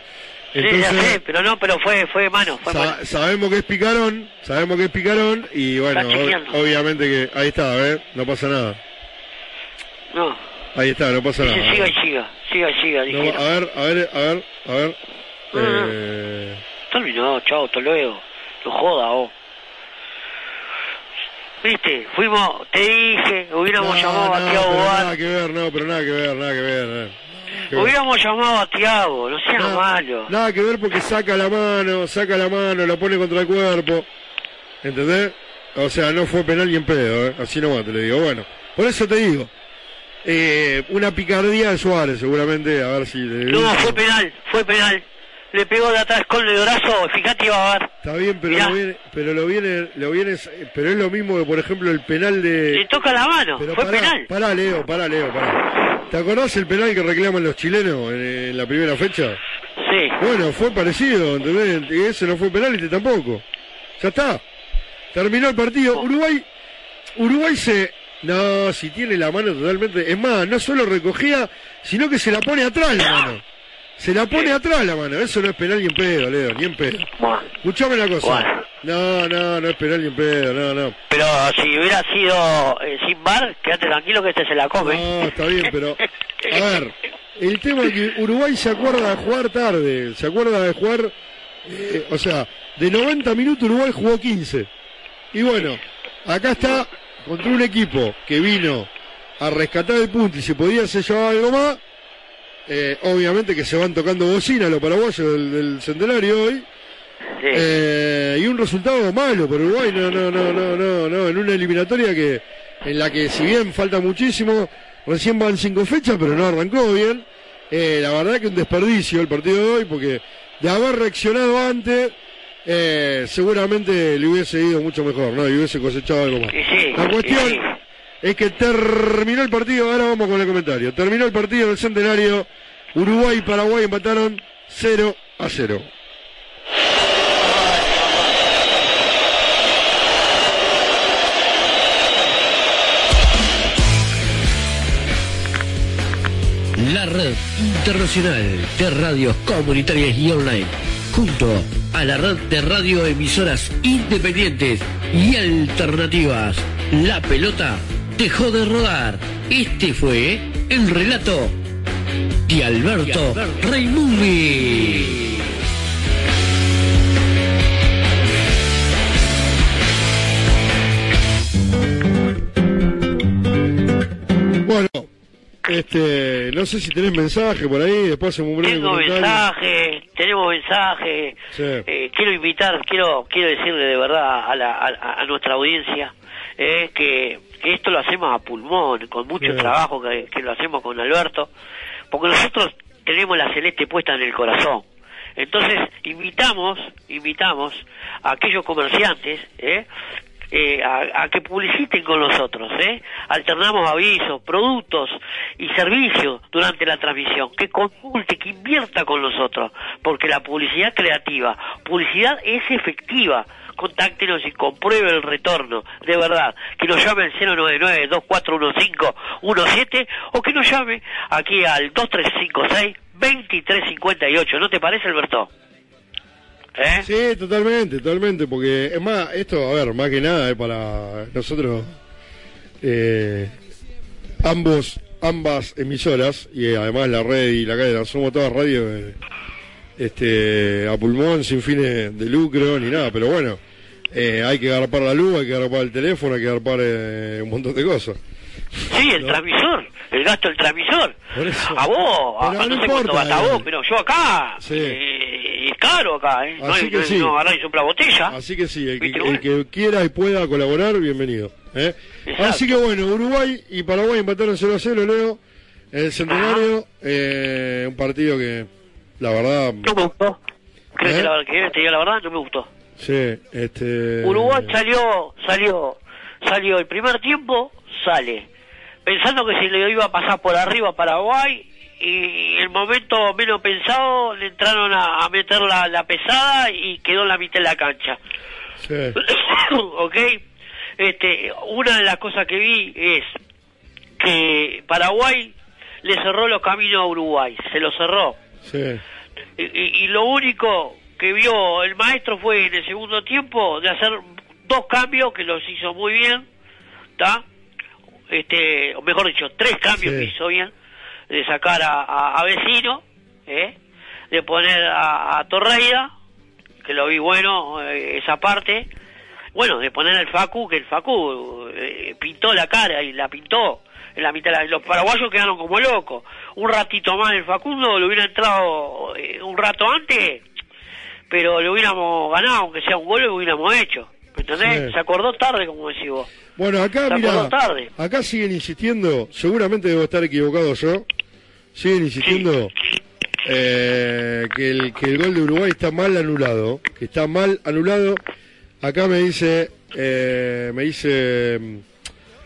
Sí, ya sé, pero no, pero fue, fue de mano, fue Sa- mano. sabemos que es picarón, sabemos que es picarón y bueno, ob- obviamente que ahí está, ¿ves? No pasa nada. No, Ahí está, no pasa dice nada. siga y siga, siga y siga, No, a ver, a ver, a ver, a ver. No, no. Eh, Terminó, chao, hasta luego. No joda, vos. Viste, fuimos, te dije, hubiéramos no, llamado no, a Tiago nada que ver, no, pero nada que ver, nada que ver. Nada, que ver. Hubiéramos llamado a Tiago, no sea Nada- malo. Nada que ver porque saca la mano, saca la mano, la pone contra el cuerpo. ¿Entendés? O sea, no fue penal ni en pedo, ¿eh? Así nomás te lo digo. Bueno, por eso te digo. Eh, una picardía de Suárez, seguramente, a ver si... le- No, fue penal, fue penal. Le pegó de atrás con el brazo, fíjate iba a ver. Está bien, pero Mirá. lo viene, pero lo viene, lo viene, pero es lo mismo que, por ejemplo, el penal de... Le toca la mano, Pero fue pará, penal. Pará, Leo, pará, Leo, pará. ¿Te acordás el penal que reclaman los chilenos en, en la primera fecha? Sí, Bueno, fue parecido, ¿entendés? Y ese no fue penal y este tampoco. Ya está. Terminó el partido. Uruguay, Uruguay se... No, si tiene la mano totalmente... Es más, no solo recogía, sino que se la pone atrás la mano. Se la pone atrás la mano. Eso no es penal ni en pedo, Leo, ni en pedo. bueno. Escuchame una cosa. Bueno. No, no, no es penal ni en pedo, no, no. Pero si hubiera sido eh, sin bar, quédate tranquilo que este se la come. No, está bien, pero... A ver, el tema es que Uruguay se acuerda de jugar tarde, se acuerda de jugar Eh, o sea, de 90 minutos Uruguay jugó 15. Y bueno, acá está contra un equipo que vino a rescatar el punto y si podía se llevaba algo más. Eh, obviamente que se van tocando bocina los paraguayos del, del centenario hoy. Eh, y un resultado malo para Uruguay, no, no, no, no, no, no, en una eliminatoria que en la que si bien falta muchísimo, recién van cinco fechas, pero no arrancó bien. Eh, la verdad que un desperdicio el partido de hoy, porque de haber reaccionado antes, eh, seguramente le hubiese ido mucho mejor, ¿no? Y hubiese cosechado algo más. Sí, La cuestión sí. Es que terminó el partido, ahora vamos con el comentario. Terminó el partido del centenario, Uruguay y Paraguay empataron 0 a 0. La red internacional de radios comunitarias y online, junto a la red de radioemisoras independientes y alternativas. La pelota dejó de rodar. Este fue el relato de Alberto Raimundi. Bueno, este, no sé si tenés mensaje por ahí, después hacemos un breve Tengo mensaje, tenemos mensaje. Sí. Eh, quiero invitar, quiero quiero decirle de verdad a, la, a, a nuestra audiencia eh, que, que esto lo hacemos a pulmón, con mucho Sí. trabajo, que, que lo hacemos con Alberto, porque nosotros tenemos la celeste puesta en el corazón. Entonces, invitamos, invitamos a aquellos comerciantes, ¿eh? eh, a, a que publiciten con nosotros, ¿eh? Alternamos avisos, productos y servicios durante la transmisión, que consulte, que invierta con nosotros, porque la publicidad creativa, publicidad es efectiva. Contáctenos y compruebe el retorno, de verdad. Que nos llame al 099-2415-17 o que nos llame aquí al 2356-2358. ¿No te parece, Alberto? ¿Eh? Sí, totalmente, totalmente, porque es más, esto, a ver, más que nada es para nosotros, eh, ambos, ambas emisoras, y además la red y la cadena, somos todas radios eh, este, a pulmón, sin fines de lucro ni nada, pero bueno, eh, hay que agarpar la luz, hay que agarpar el teléfono, hay que agarpar eh, un montón de cosas. Sí, el transmisor, el gasto del transmisor. Por eso. A vos, a, no, no sé cuánto importa, a vos, eh. pero yo acá, Sí. eh, es caro acá, ¿eh? No, Así hay- que no, sí. no sopla botella. Así que sí, el que, ¿Viste, el que quiera y pueda colaborar, bienvenido. ¿eh? Así que bueno, Uruguay y Paraguay empataron 0 a 0, Leo. En el centenario, eh, un partido que, la verdad, No me gustó. Creo que, la, que te diga la verdad, no me gustó. Sí, este. Uruguay salió, salió, salió el primer tiempo, sale, pensando que se le iba a pasar por arriba a Paraguay y el momento menos pensado le entraron a, a meter la, la pesada y quedó en la mitad de la cancha. Sí, ok, este, una de las cosas que vi es que Paraguay le cerró los caminos a Uruguay, se los cerró. sí, Y, y- y lo único que vio el maestro fue en el segundo tiempo de hacer dos cambios que los hizo muy bien, ¿está? Este, o mejor dicho, tres cambios Sí. que hizo bien, de sacar a, a- a Vecino, ¿eh? de poner a, a Torreira, que lo vi bueno eh, esa parte, bueno, de poner al Facu, que el Facu eh, pintó la cara y la pintó en la mitad. de la- Los paraguayos quedaron como locos. Un ratito más el Facundo, le hubiera entrado eh, un rato antes, pero le hubiéramos ganado, aunque sea un gol, lo hubiéramos hecho. ¿Me entendés? Sí. Se acordó tarde, como decís vos. Bueno, acá, mira, acá siguen insistiendo, seguramente debo estar equivocado yo, siguen insistiendo eh, que, el, que el gol de Uruguay está mal anulado, que está mal anulado. Acá me dice, eh, me dice mm,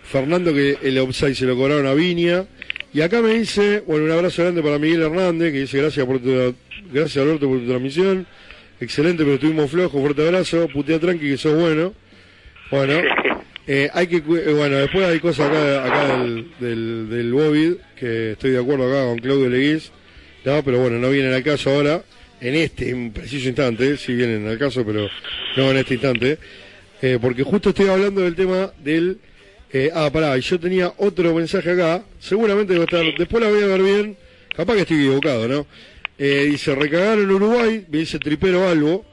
Fernando que el offside se lo cobraron a Viña. Y acá me dice, bueno, un abrazo grande para Miguel Hernández, que dice gracias por tu, gracias Alberto por tu transmisión. Excelente, pero estuvimos flojos, fuerte abrazo, putea tranqui que sos bueno. Bueno, eh, hay que, eh, bueno, después hay cosas acá, acá del, del, del Bovid, que estoy de acuerdo acá con Claudio Leguís, ¿no? pero bueno, no vienen al caso ahora, en este en preciso instante, sí vienen al caso, pero no en este instante, eh, porque justo estoy hablando del tema del... eh, ah, pará, y yo tenía otro mensaje acá, seguramente debo estar, después la voy a ver bien, capaz que estoy equivocado, ¿no? Eh, dice, recagaron Uruguay, me dice Tripero Albo.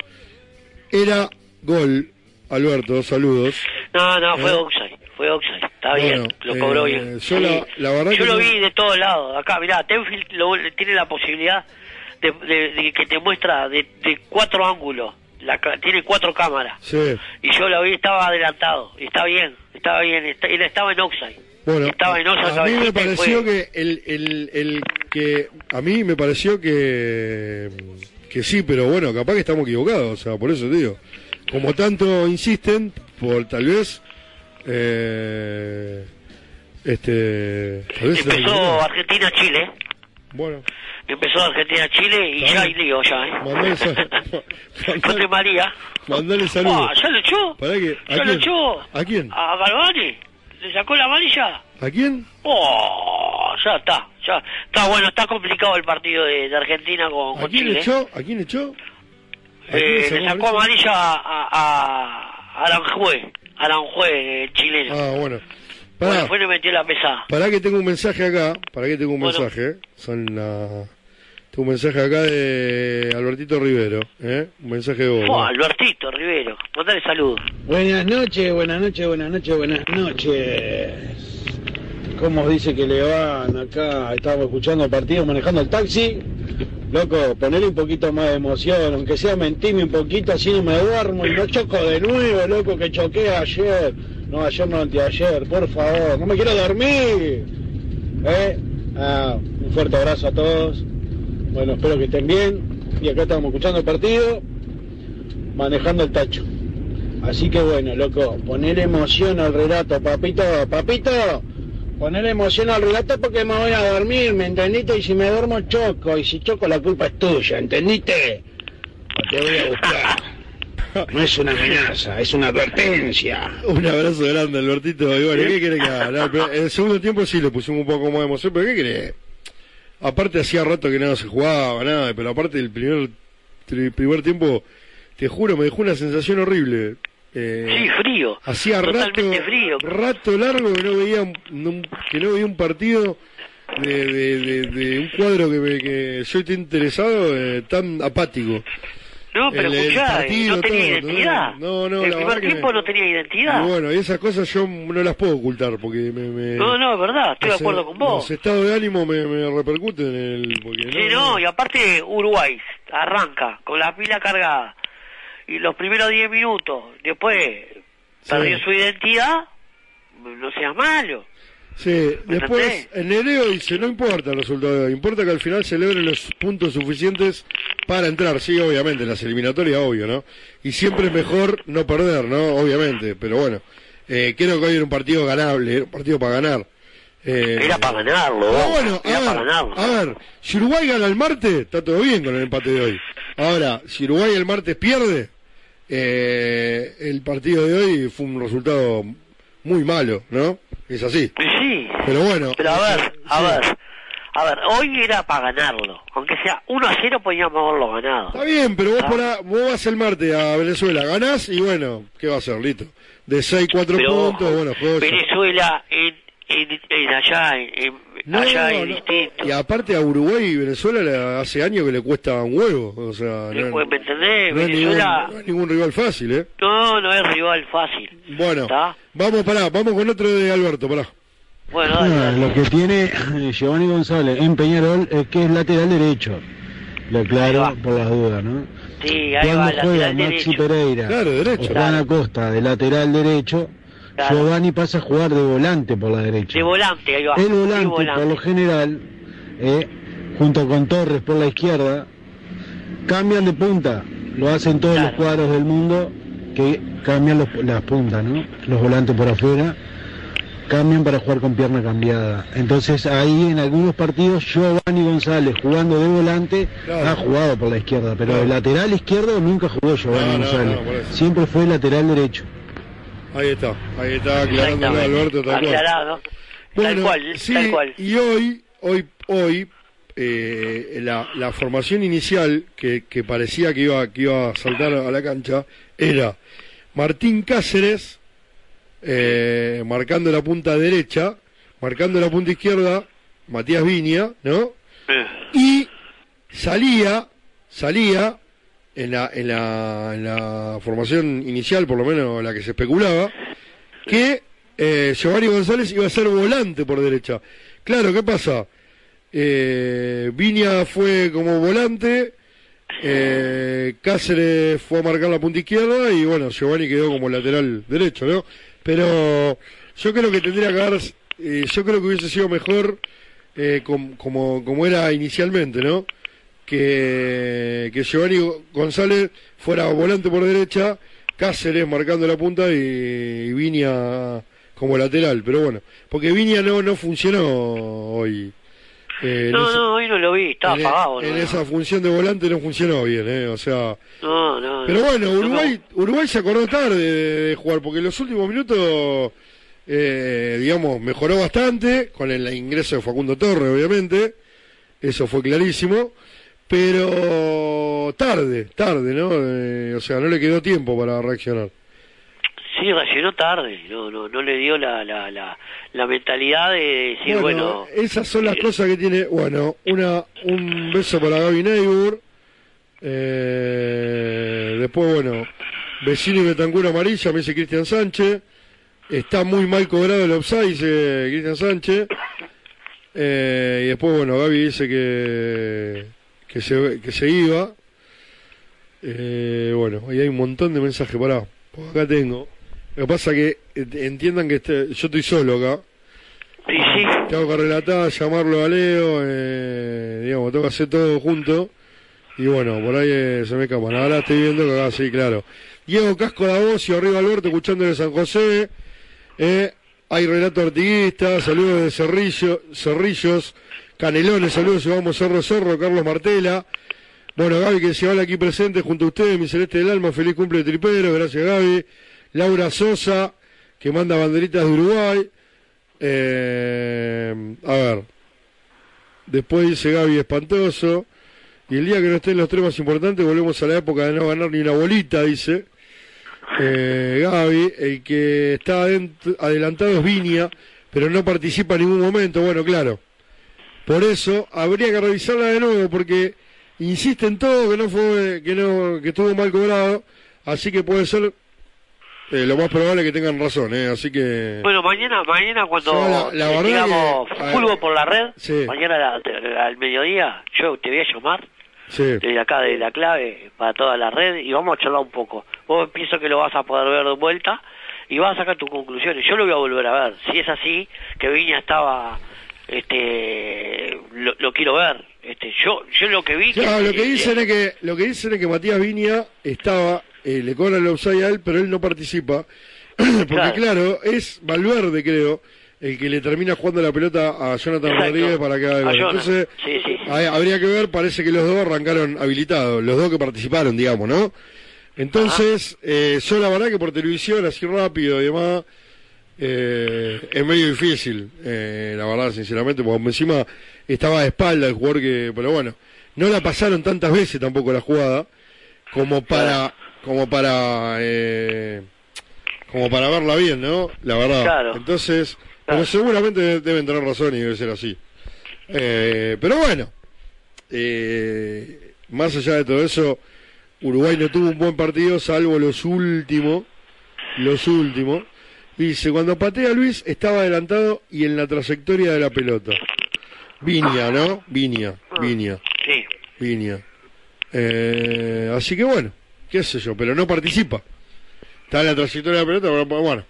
Era gol, Alberto, saludos. No, no, fue Eh. offside, fue offside, está Bueno, bien, lo cobró eh, bien. yo la- la verdad yo que lo no- vi de todos lados, acá, mirá, Tenfield lo- tiene la posibilidad de, de- de que te muestra de, de cuatro ángulos, la, tiene cuatro cámaras, Sí. y yo lo vi, estaba adelantado, y está bien, está bien, está- estaba en offside. Bueno, estaba a mí me pareció fue- que el, el, el que a mí me pareció que que sí, pero bueno, capaz que estamos equivocados, o sea, por eso te digo. Como tanto insisten, por tal vez eh, este tal vez estamos Empezó equivocados. Argentina-Chile, Bueno, empezó Argentina-Chile y Está ya hay lío ya, ¿eh? Mandale José María. mandale saludos. Ah, ¿Ya lo echó? ¿a ¿Ya lo quién? echó? ¿A quién? ¿A Galvani? ¿Le sacó la amarilla? ¿A quién? Oh, ya está, ya está bueno, está complicado el partido de, de Argentina con, ¿A con quién Chile. echó? ¿A quién echó? ¿A quién Eh, le sacó amarilla? a, a, a Aranjuez, Aranjuez, el chileno. Ah, bueno. Pará. bueno, fue le metió la pesada. Para que tengo un mensaje acá, para que tengo un Bueno. mensaje, son la... Tengo un mensaje acá de Albertito Rivero, ¿eh? Un mensaje de. Fua, ¿no? Albertito Rivero, mandale saludos. Buenas noches, buenas noches, buenas noches, buenas noches. ¿Cómo dice que le van acá? Estábamos escuchando el partido, manejando el taxi. Loco, ponerle un poquito más de emoción, aunque sea mentirme un poquito, así no me duermo y no choco de nuevo, loco, que choqué ayer. No, ayer no, anteayer, por favor, no me quiero dormir. ¿Eh? Ah, un fuerte abrazo a todos. Bueno, espero que estén bien. Y acá estamos escuchando el partido, manejando el tacho. Así que bueno, loco, ponerle emoción al relato, papito, papito, ponerle emoción al relato porque me voy a dormir, ¿me entendiste? Y si me duermo choco, y si choco la culpa es tuya, ¿entendiste? Te voy a buscar. No es una amenaza, es una advertencia. Un abrazo grande, Albertito. Y bueno, ¿qué querés que haga? No, en el segundo tiempo sí le pusimos un poco más de emoción, pero ¿qué querés? Aparte hacía rato que nada se jugaba, nada, pero aparte del primer, primer tiempo, te juro, me dejó una sensación horrible. Eh, Sí, frío. Hacía rato, frío. rato largo que no veía que no veía un partido de, de, de- de un cuadro que, me, que yo estoy interesado eh, tan apático. No, pero El- el escuchá, partido, no tenía todo, identidad. no, no, el primer tiempo me- no tenía identidad. Y bueno, y esas cosas yo no las puedo ocultar porque me... me No, no, es verdad, estoy de acuerdo con vos. Los estados de ánimo me, me repercuten en el... Porque Sí, no, y aparte Uruguay arranca con la pila cargada. Y los primeros 10 minutos, después perdió su identidad, no seas malo. Sí, ¿Me después en Nereo dice, no importa el resultado, importa que al final se logren los puntos suficientes para entrar, sí, obviamente, las eliminatorias, obvio, ¿no? Y siempre es mejor no perder, ¿no? Obviamente, pero bueno, eh, creo que hoy era un partido ganable, era un partido para ganar. Eh, Era para ganarlo, Ah, bueno, era a para ganarlo. a ver, si Uruguay gana el martes, está todo bien con el empate de hoy. Ahora, si Uruguay el martes pierde, eh, el partido de hoy fue un resultado muy malo, ¿no? Es así. Sí, Pero bueno. pero a ver, a sí. ver, a ver, hoy era para ganarlo. Aunque sea 1 a 0 podíamos haberlo ganado. Está bien, pero vos, Ah. por a- vos vas el martes a Venezuela, ganás y bueno, ¿qué va a ser, Lito? De 6, 4 Pero puntos, bueno, joya. Venezuela en, en, en allá, en, en- No, allá es no. distinto. Y aparte a Uruguay y Venezuela le- hace años que le cuesta un huevo, o sea, ¿Me no, entendés? no es ningún, no es ningún rival fácil, ¿eh? no, no es rival fácil. Bueno, vamos pará, vamos con otro de Alberto, pará. Bueno, dale, Ah, dale. lo que tiene eh, Giovanni González en Peñarol es que es lateral derecho. Lo aclaro por las dudas, ¿no? Sí, ahí va, juega lateral Maxi derecho. Pereira Claro, derecho. o Juan Acosta de lateral derecho, Claro. Giovanni pasa a jugar de volante por la derecha. De volante, ahí va. El volante, volante. por lo general, eh, junto con Torres por la izquierda, cambian de punta. Lo hacen todos Claro. los cuadros del mundo que cambian los- las puntas, ¿no? Los volantes por afuera cambian para jugar con pierna cambiada. Entonces ahí en algunos partidos Giovanni González jugando de volante Claro. ha jugado por la izquierda, pero Claro. de lateral izquierdo nunca jugó Giovanni No, González. no. Siempre fue lateral derecho. Ahí está, ahí está aclarándolo. Alberto, tal cual. Aclarado. Bueno, tal cual, sí, tal cual. y hoy, hoy, hoy, eh, la, la formación inicial que, que parecía que iba, que iba a saltar a la cancha era Martín Cáceres, eh, marcando la punta derecha, marcando la punta izquierda, Matías Viña, ¿no? Eh, Y salía, salía en la, en la, en la formación inicial, por lo menos la que se especulaba, que eh, Giovanni González iba a ser volante por derecha. Claro, ¿qué pasa? Eh, Viña fue como volante, eh, Cáceres fue a marcar la punta izquierda y bueno, Giovanni quedó como lateral derecho, ¿no? Pero yo creo que tendría que haber, eh, yo creo que hubiese sido mejor eh, com- como, como era inicialmente, ¿no? Que, que Giovanni González fuera volante por derecha, Cáceres marcando la punta y, y Viña como lateral, pero bueno, porque Viña no, no funcionó hoy. Eh, No, no, hoy no lo vi, estaba en, apagado. en no, esa función de volante no funcionó bien, ¿eh? O sea, no, no, pero no. bueno, No, Uruguay, Uruguay se acordó tarde de, de jugar, porque en los últimos minutos, eh, digamos, mejoró bastante, con el ingreso de Facundo Torre, obviamente, eso fue clarísimo, pero tarde, tarde, ¿no? Eh, o sea, no le quedó tiempo para reaccionar. Sí, reaccionó tarde, no, no, no le dio la, la, la, la mentalidad de decir, bueno, esas son las cosas que tiene, bueno, una un beso para Gaby Neibur, eh, después, bueno, vecino y Betancur amarilla, me dice Cristian Sánchez, está muy mal cobrado el offside, dice Cristian Sánchez, eh, y después, bueno, Gaby dice que, que, se, que se iba, eh, bueno, ahí hay un montón de mensajes, pará, pues acá tengo, lo que pasa que eh, entiendan que este- yo estoy solo acá, sí, sí, tengo que relatar, llamarlo a Leo, eh, digamos, tengo que hacer todo junto. Y bueno, por ahí eh, se me escapan. Ahora estoy viendo que acá sí, claro. Diego Casco de Abocio, arriba Alberto, escuchando de San José. Eh, hay relato artiguista, saludos de Cerrillo, Cerrillos, Canelones, saludos, vamos Cerro Cerro, Carlos Martela. Bueno, Gaby que se habla aquí presente junto a ustedes, mi celeste del alma, feliz cumple de tripero, gracias Gaby. Laura Sosa, que manda banderitas de Uruguay. Eh, a ver. Después dice Gaby espantoso. Y el día que no estén los tres más importantes, volvemos a la época de no ganar ni una bolita, dice. Eh, Gaby, el que está adelantado es Viña, pero no participa en ningún momento. Bueno, claro. Por eso habría que revisarla de nuevo, porque insiste en todo que no fue, que no, que estuvo mal cobrado. Así que puede ser eh, lo más probable que tengan razón, ¿eh? Así que. Bueno, mañana, mañana cuando la- la verdad digamos fútbol por la red, Sí. mañana la- al mediodía, yo te voy a llamar Sí. desde acá de la clave para toda la red y vamos a charlar un poco. Vos pienso que lo vas a poder ver de vuelta y vas a sacar tus conclusiones. Yo lo voy a volver a ver. Si es así, que Viña estaba, este, lo, lo quiero ver. Este, yo, yo lo que vi. Claro, lo que dicen es que lo que dicen es que Matías Viña estaba, eh, le cobran el offside a él, pero él no participa, porque Claro. claro. es Valverde creo el que le termina jugando la pelota a Jonathan Exacto. Rodríguez para que haga el. Entonces Sí, sí. hay- habría que ver, parece que los dos arrancaron habilitados, los dos que participaron, digamos, ¿no? Entonces, eh, yo la verdad que por televisión, así rápido y demás, eh, es medio difícil, eh, la verdad, sinceramente, porque encima estaba de espalda el jugador que, pero bueno, no la pasaron tantas veces tampoco la jugada, como para, como para, eh, como para verla bien, ¿no? La verdad. Claro. Entonces, Claro. pero seguramente de- deben tener razón y debe ser así. Eh, pero bueno, eh, más allá de todo eso, Uruguay no tuvo un buen partido, salvo los últimos, los últimos. Dice, cuando patea Luis estaba adelantado y en la trayectoria de la pelota. Viña, ¿no? Viña, Viña, Sí. Viña. Eh, así que bueno, qué sé yo, pero no participa. Está en la trayectoria de la pelota, pero bueno,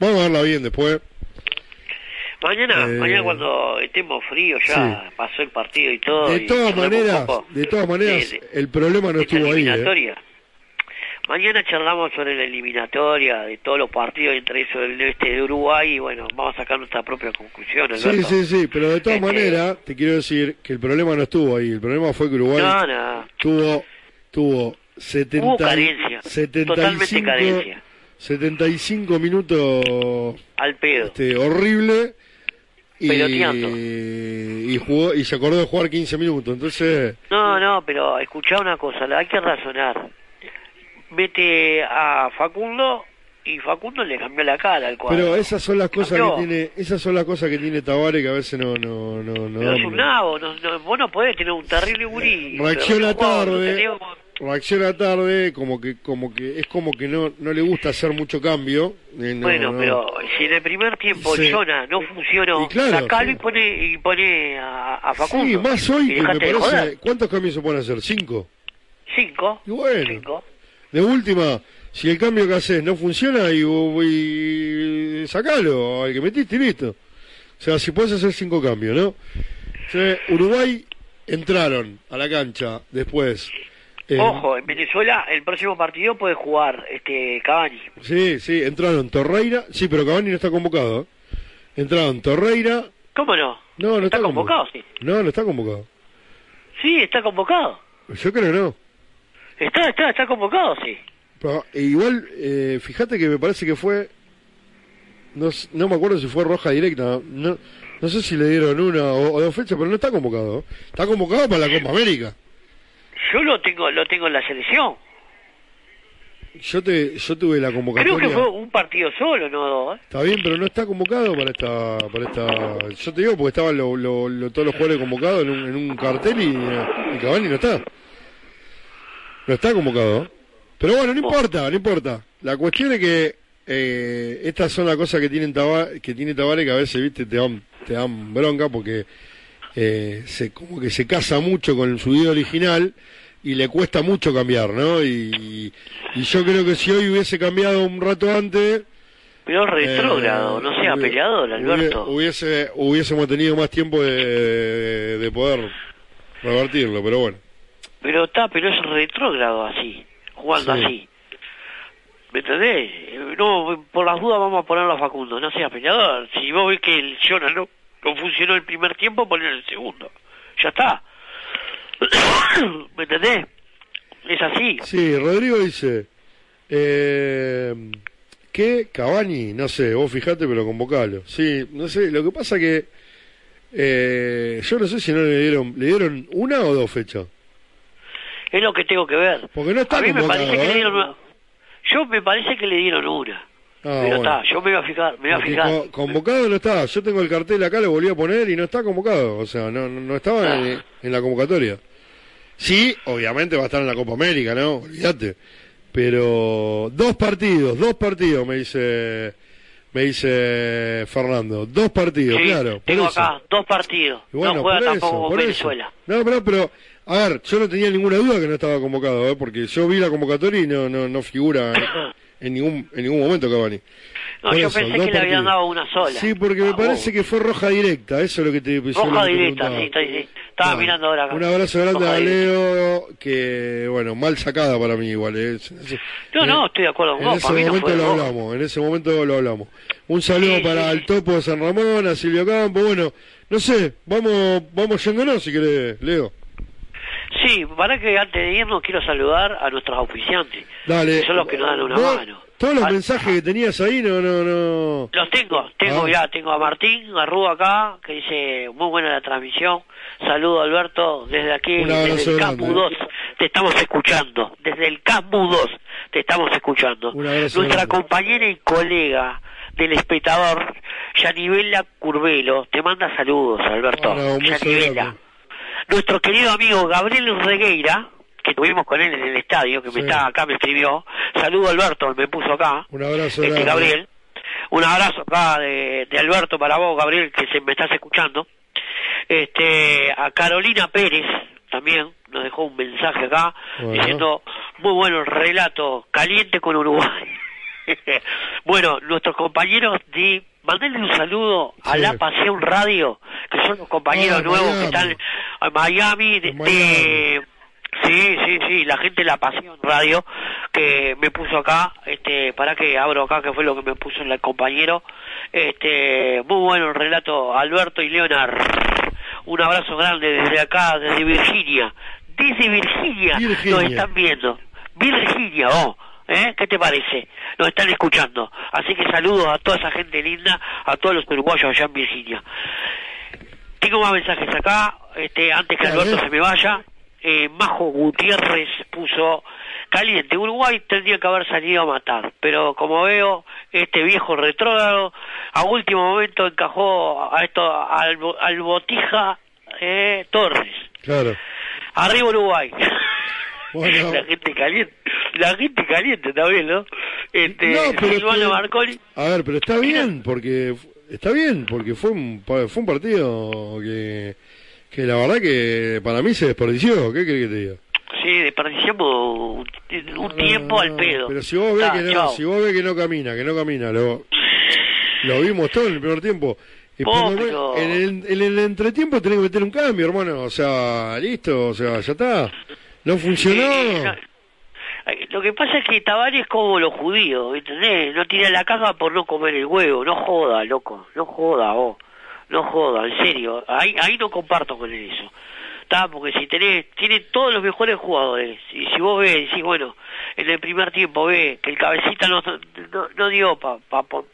vamos a verla bien después. Mañana, Eh, mañana cuando estemos fríos ya sí. pasó el partido y todo. De todas maneras, de todas maneras, de- de- el problema no estuvo ahí. ¿eh? Mañana charlamos sobre la eliminatoria de todos los partidos, entre eso el este de Uruguay, y bueno, vamos a sacar nuestra propia conclusión. Sí, Alberto. sí, sí, pero de todas Este- maneras, te quiero decir que el problema no estuvo ahí. El problema fue que Uruguay No, no. tuvo, tuvo 70, Hubo carencia, 75, totalmente carencia. 75 minutos Al pedo. este, horrible. Y, y jugó y se acordó de jugar 15 minutos. Entonces, No, no, pero escuchá una cosa, hay que razonar. Mete a Facundo y Facundo le cambió la cara al cuadro. Pero esas son las cosas Cambió. que tiene, esas son las cosas que tiene Tabare que a veces no, no, no, no. Pero es un nabo, no, no- vos no podés tener un terrible gurí. Reacciona tarde. Reacciona tarde, como que, como que es como que no, no le gusta hacer mucho cambio. eh, no, bueno, no. pero si en el primer tiempo Sí. Jonah no funcionó, Y claro, sacalo sí. y pone, y pone a, a Facundo. Sí, más hoy que me parece. ¿Cuántos cambios se pueden hacer? ¿Cinco? Cinco. Y bueno. Cinco. De última, si el cambio que haces no funciona, y, y sacalo al que metiste y listo. O sea, si puedes hacer cinco cambios, ¿no? O sea, Uruguay entraron a la cancha después. eh, Ojo, en Venezuela el próximo partido puede jugar este Cavani. Sí, sí, entraron Torreira. Sí, pero Cavani no está convocado. ¿eh? Entraron Torreira. ¿Cómo no? No, no está, Está convocado, sí. No, no está convocado. Sí, está convocado. Yo creo que no. Está, está, está convocado, sí. Pero, e igual, eh, fíjate que me parece que fue. No, no me acuerdo si fue roja directa. No, no sé si le dieron una o, o dos fechas, pero no está convocado. Está convocado para la Copa América. Yo lo tengo, lo tengo en la selección. Yo te, yo tuve la convocatoria. Creo que fue un partido solo, no dos. ¿eh? Está bien, pero no está convocado para esta, para esta. Yo te digo porque estaban lo- lo- lo- todos los jugadores convocados en un, en un cartel y, y Cavani no está. No está convocado. Pero bueno, no importa, no importa. La cuestión es que eh, estas son las cosas que tienen Taba- que tiene Tabare que a veces viste te dan, te dan bronca porque eh, se como que se casa mucho con su idea original y le cuesta mucho cambiar, ¿no? Y, y yo creo que si hoy hubiese cambiado un rato antes Pero retrógrado, eh, no sea peleador, Alberto. Hubiese, hubiésemos tenido más tiempo de, de poder revertirlo, pero bueno. Pero está, pero es retrógrado así, jugando Sí. así. ¿Me entendés? No, por las dudas vamos a ponerlo a Facundo, no sea peleador. Si vos ves que el Jonah no, no funcionó el primer tiempo, poner el segundo. Ya está. ¿Me entendés? Es así. Sí, Rodrigo dice eh, que Cavani, no sé, vos fijate, pero convocalo. Sí, no sé, lo que pasa que eh, yo no sé si no le dieron, le dieron una o dos fechas. Es lo que tengo que ver. Porque no está a mí me parece que le dieron una... Yo me parece que le dieron una. Ah, pero bueno. está, yo me voy a fijar, me voy a fijar. co- convocado no está. Yo tengo el cartel acá, lo volví a poner y no está convocado. O sea, no, no, estaba Ah. en, en la convocatoria. Sí, obviamente va a estar en la Copa América, ¿no? Olvídate. Pero dos partidos, dos partidos, me dice me dice Fernando. Dos partidos, Sí, claro. tengo acá dos partidos. Bueno, no juega tampoco eso. Venezuela. No, pero, pero, a ver, yo no tenía ninguna duda que no estaba convocado, ¿eh? porque yo vi la convocatoria y no, no, no figura en, en ningún, en ningún momento Cavani. No, Por yo eso, pensé que le habían dado una sola. Sí, porque me Ah, parece que fue roja directa, eso es lo que te yo Roja que directa, sí, está, sí. Estaba mirando ahora acá. Un abrazo grande Roja a. Leo, que, bueno, mal sacada para mí igual. ¿eh? Es- No, en- no, estoy de acuerdo con En vos, ese mí no momento lo roja. hablamos, en ese momento lo hablamos. Un saludo Sí, para sí, el topo de San Ramón, a Silvio Campo, bueno, no sé, vamos, vamos yéndonos si querés, Leo. Sí, para que antes de irnos quiero saludar a nuestros auspiciantes. Dale. Que son los que nos dan una mano. Todos los Al- mensajes que tenías ahí, no, no, no. Los tengo, tengo, Ah. mirá, tengo a Martín Garrúa acá, que dice, muy buena la transmisión. Saludo Alberto, desde aquí, desde el. Campo 2, te estamos escuchando. Desde el Campo 2, te estamos escuchando. Nuestra grande. compañera y colega del espectador, Yanivela Curvelo, te manda saludos, Alberto. Yanivela. Nuestro querido amigo Gabriel Regueira, que estuvimos con él en el estadio, que me está acá, me escribió. Saludo Alberto, me puso acá. Un abrazo Este. Gabriel. Un abrazo acá de, de Alberto para vos, Gabriel, que se me estás escuchando. Este, a Carolina Pérez también nos dejó un mensaje acá Bueno. diciendo muy bueno el relato, caliente con Uruguay. bueno, nuestros compañeros de Mandale un saludo a. La Pasión Radio, que son los compañeros Ah, nuevos Miami. que están en Miami, de, En Miami. de- Sí, sí, sí, la gente de La Pasión Radio que me puso acá, este, para que abro acá, que fue lo que me puso el compañero. Este, muy bueno el relato, Alberto y Leonard. Un abrazo grande desde acá, desde Virginia. Desde Virginia, Virginia. nos están viendo. Virginia, oh, ¿eh? ¿Qué te parece? Nos están escuchando. Así que saludos a toda esa gente linda, a todos los uruguayos allá en Virginia. Tengo más mensajes acá, este, antes que. Alberto se me vaya. Eh, Majo Gutiérrez puso caliente. Uruguay tendría que haber salido a matar, pero como veo, este viejo retrógrado a último momento encajó a esto al, al botija eh, Torres. Claro. Arriba Uruguay. Bueno. la gente caliente, la gente caliente también, ¿no? Este, No, pero es Silvano que- Marconi, A ver, pero está bien, porque está bien, porque fue un fue un partido que que la verdad que para mí se desperdició. ¿Qué querés que te diga? sí, desperdiciamos un, un tiempo al pedo. Pero si vos ves Ta, que no, si vos ves que no camina, que no camina, lo lo vimos todo en el primer tiempo. Pero- en, el, en el entretiempo tenés que meter un cambio, hermano. O sea, listo, o sea, ya está. No funcionó. Lo que pasa es que Tavares es como los judíos, ¿entendés? No tira la caja por no comer el huevo, no joda, loco, no joda vos, no joda, en serio, ahí, ahí no comparto con él eso. Está, porque si tenés, tiene todos los mejores jugadores, y si vos ves, decís, bueno, en el primer tiempo ve que el cabecita no, no, dio para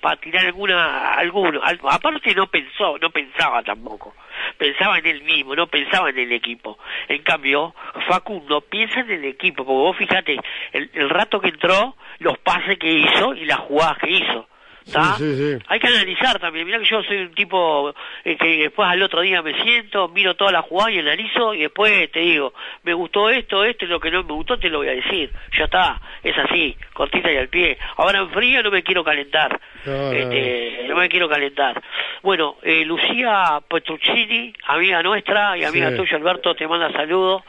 pa, tirar alguna, alguno, al- aparte no pensó, no pensaba tampoco, pensaba en él mismo, no pensaba en el equipo. En cambio, Facundo piensa en el equipo, porque vos fíjate, el, el rato que entró, los pases que hizo y las jugadas que hizo. ¿Tá? Sí, sí, sí. Hay que analizar también. Mirá que yo soy un tipo eh, que después al otro día me siento, miro toda la jugada y analizo y después te digo, me gustó esto, esto y lo que no me gustó te lo voy a decir. Ya está, es así, cortita y al pie. Ahora en frío no me quiero calentar. No, no, Este, no me quiero calentar. Bueno, eh, Lucía Petruccini, amiga nuestra y amiga Sí. tuya Alberto, te manda saludos.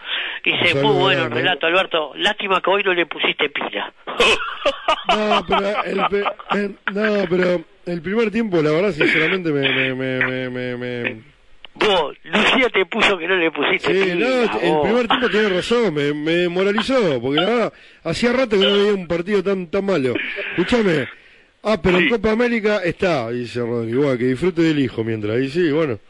Dice, muy bueno el relato Alberto, lástima que hoy no le pusiste pila. No, pero el, no, pero el primer tiempo, la verdad, sinceramente, me, me, me, me, me- me- Vos, Lucía te puso que no le pusiste Sí, pila. no, el vos. primer tiempo tiene razón, me, me moralizó, porque la verdad, hacía rato que no veía un partido tan tan malo. Escúchame, ah, pero en Copa América está, dice Rodri, igual, que disfrute del hijo mientras, y sí, bueno.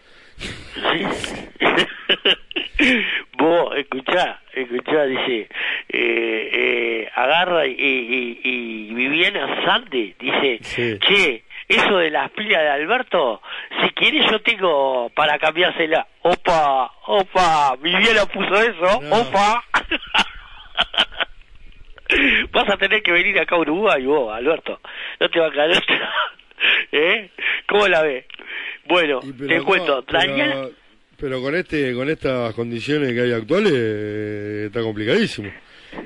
Vos, escuchá, escuchá, dice, eh, eh, agarra y, y, y Viviana Sande dice, Sí. che, eso de las pilas de Alberto, si quieres yo tengo para cambiársela. Opa, opa, Viviana puso eso, No. opa. Vas a tener que venir acá a Uruguay vos, Alberto. No te va a caer. ¿Eh? ¿Cómo la ves? Bueno, te no, cuento, pero- Daniel... Pero con este, con estas condiciones que hay actuales, eh, está complicadísimo.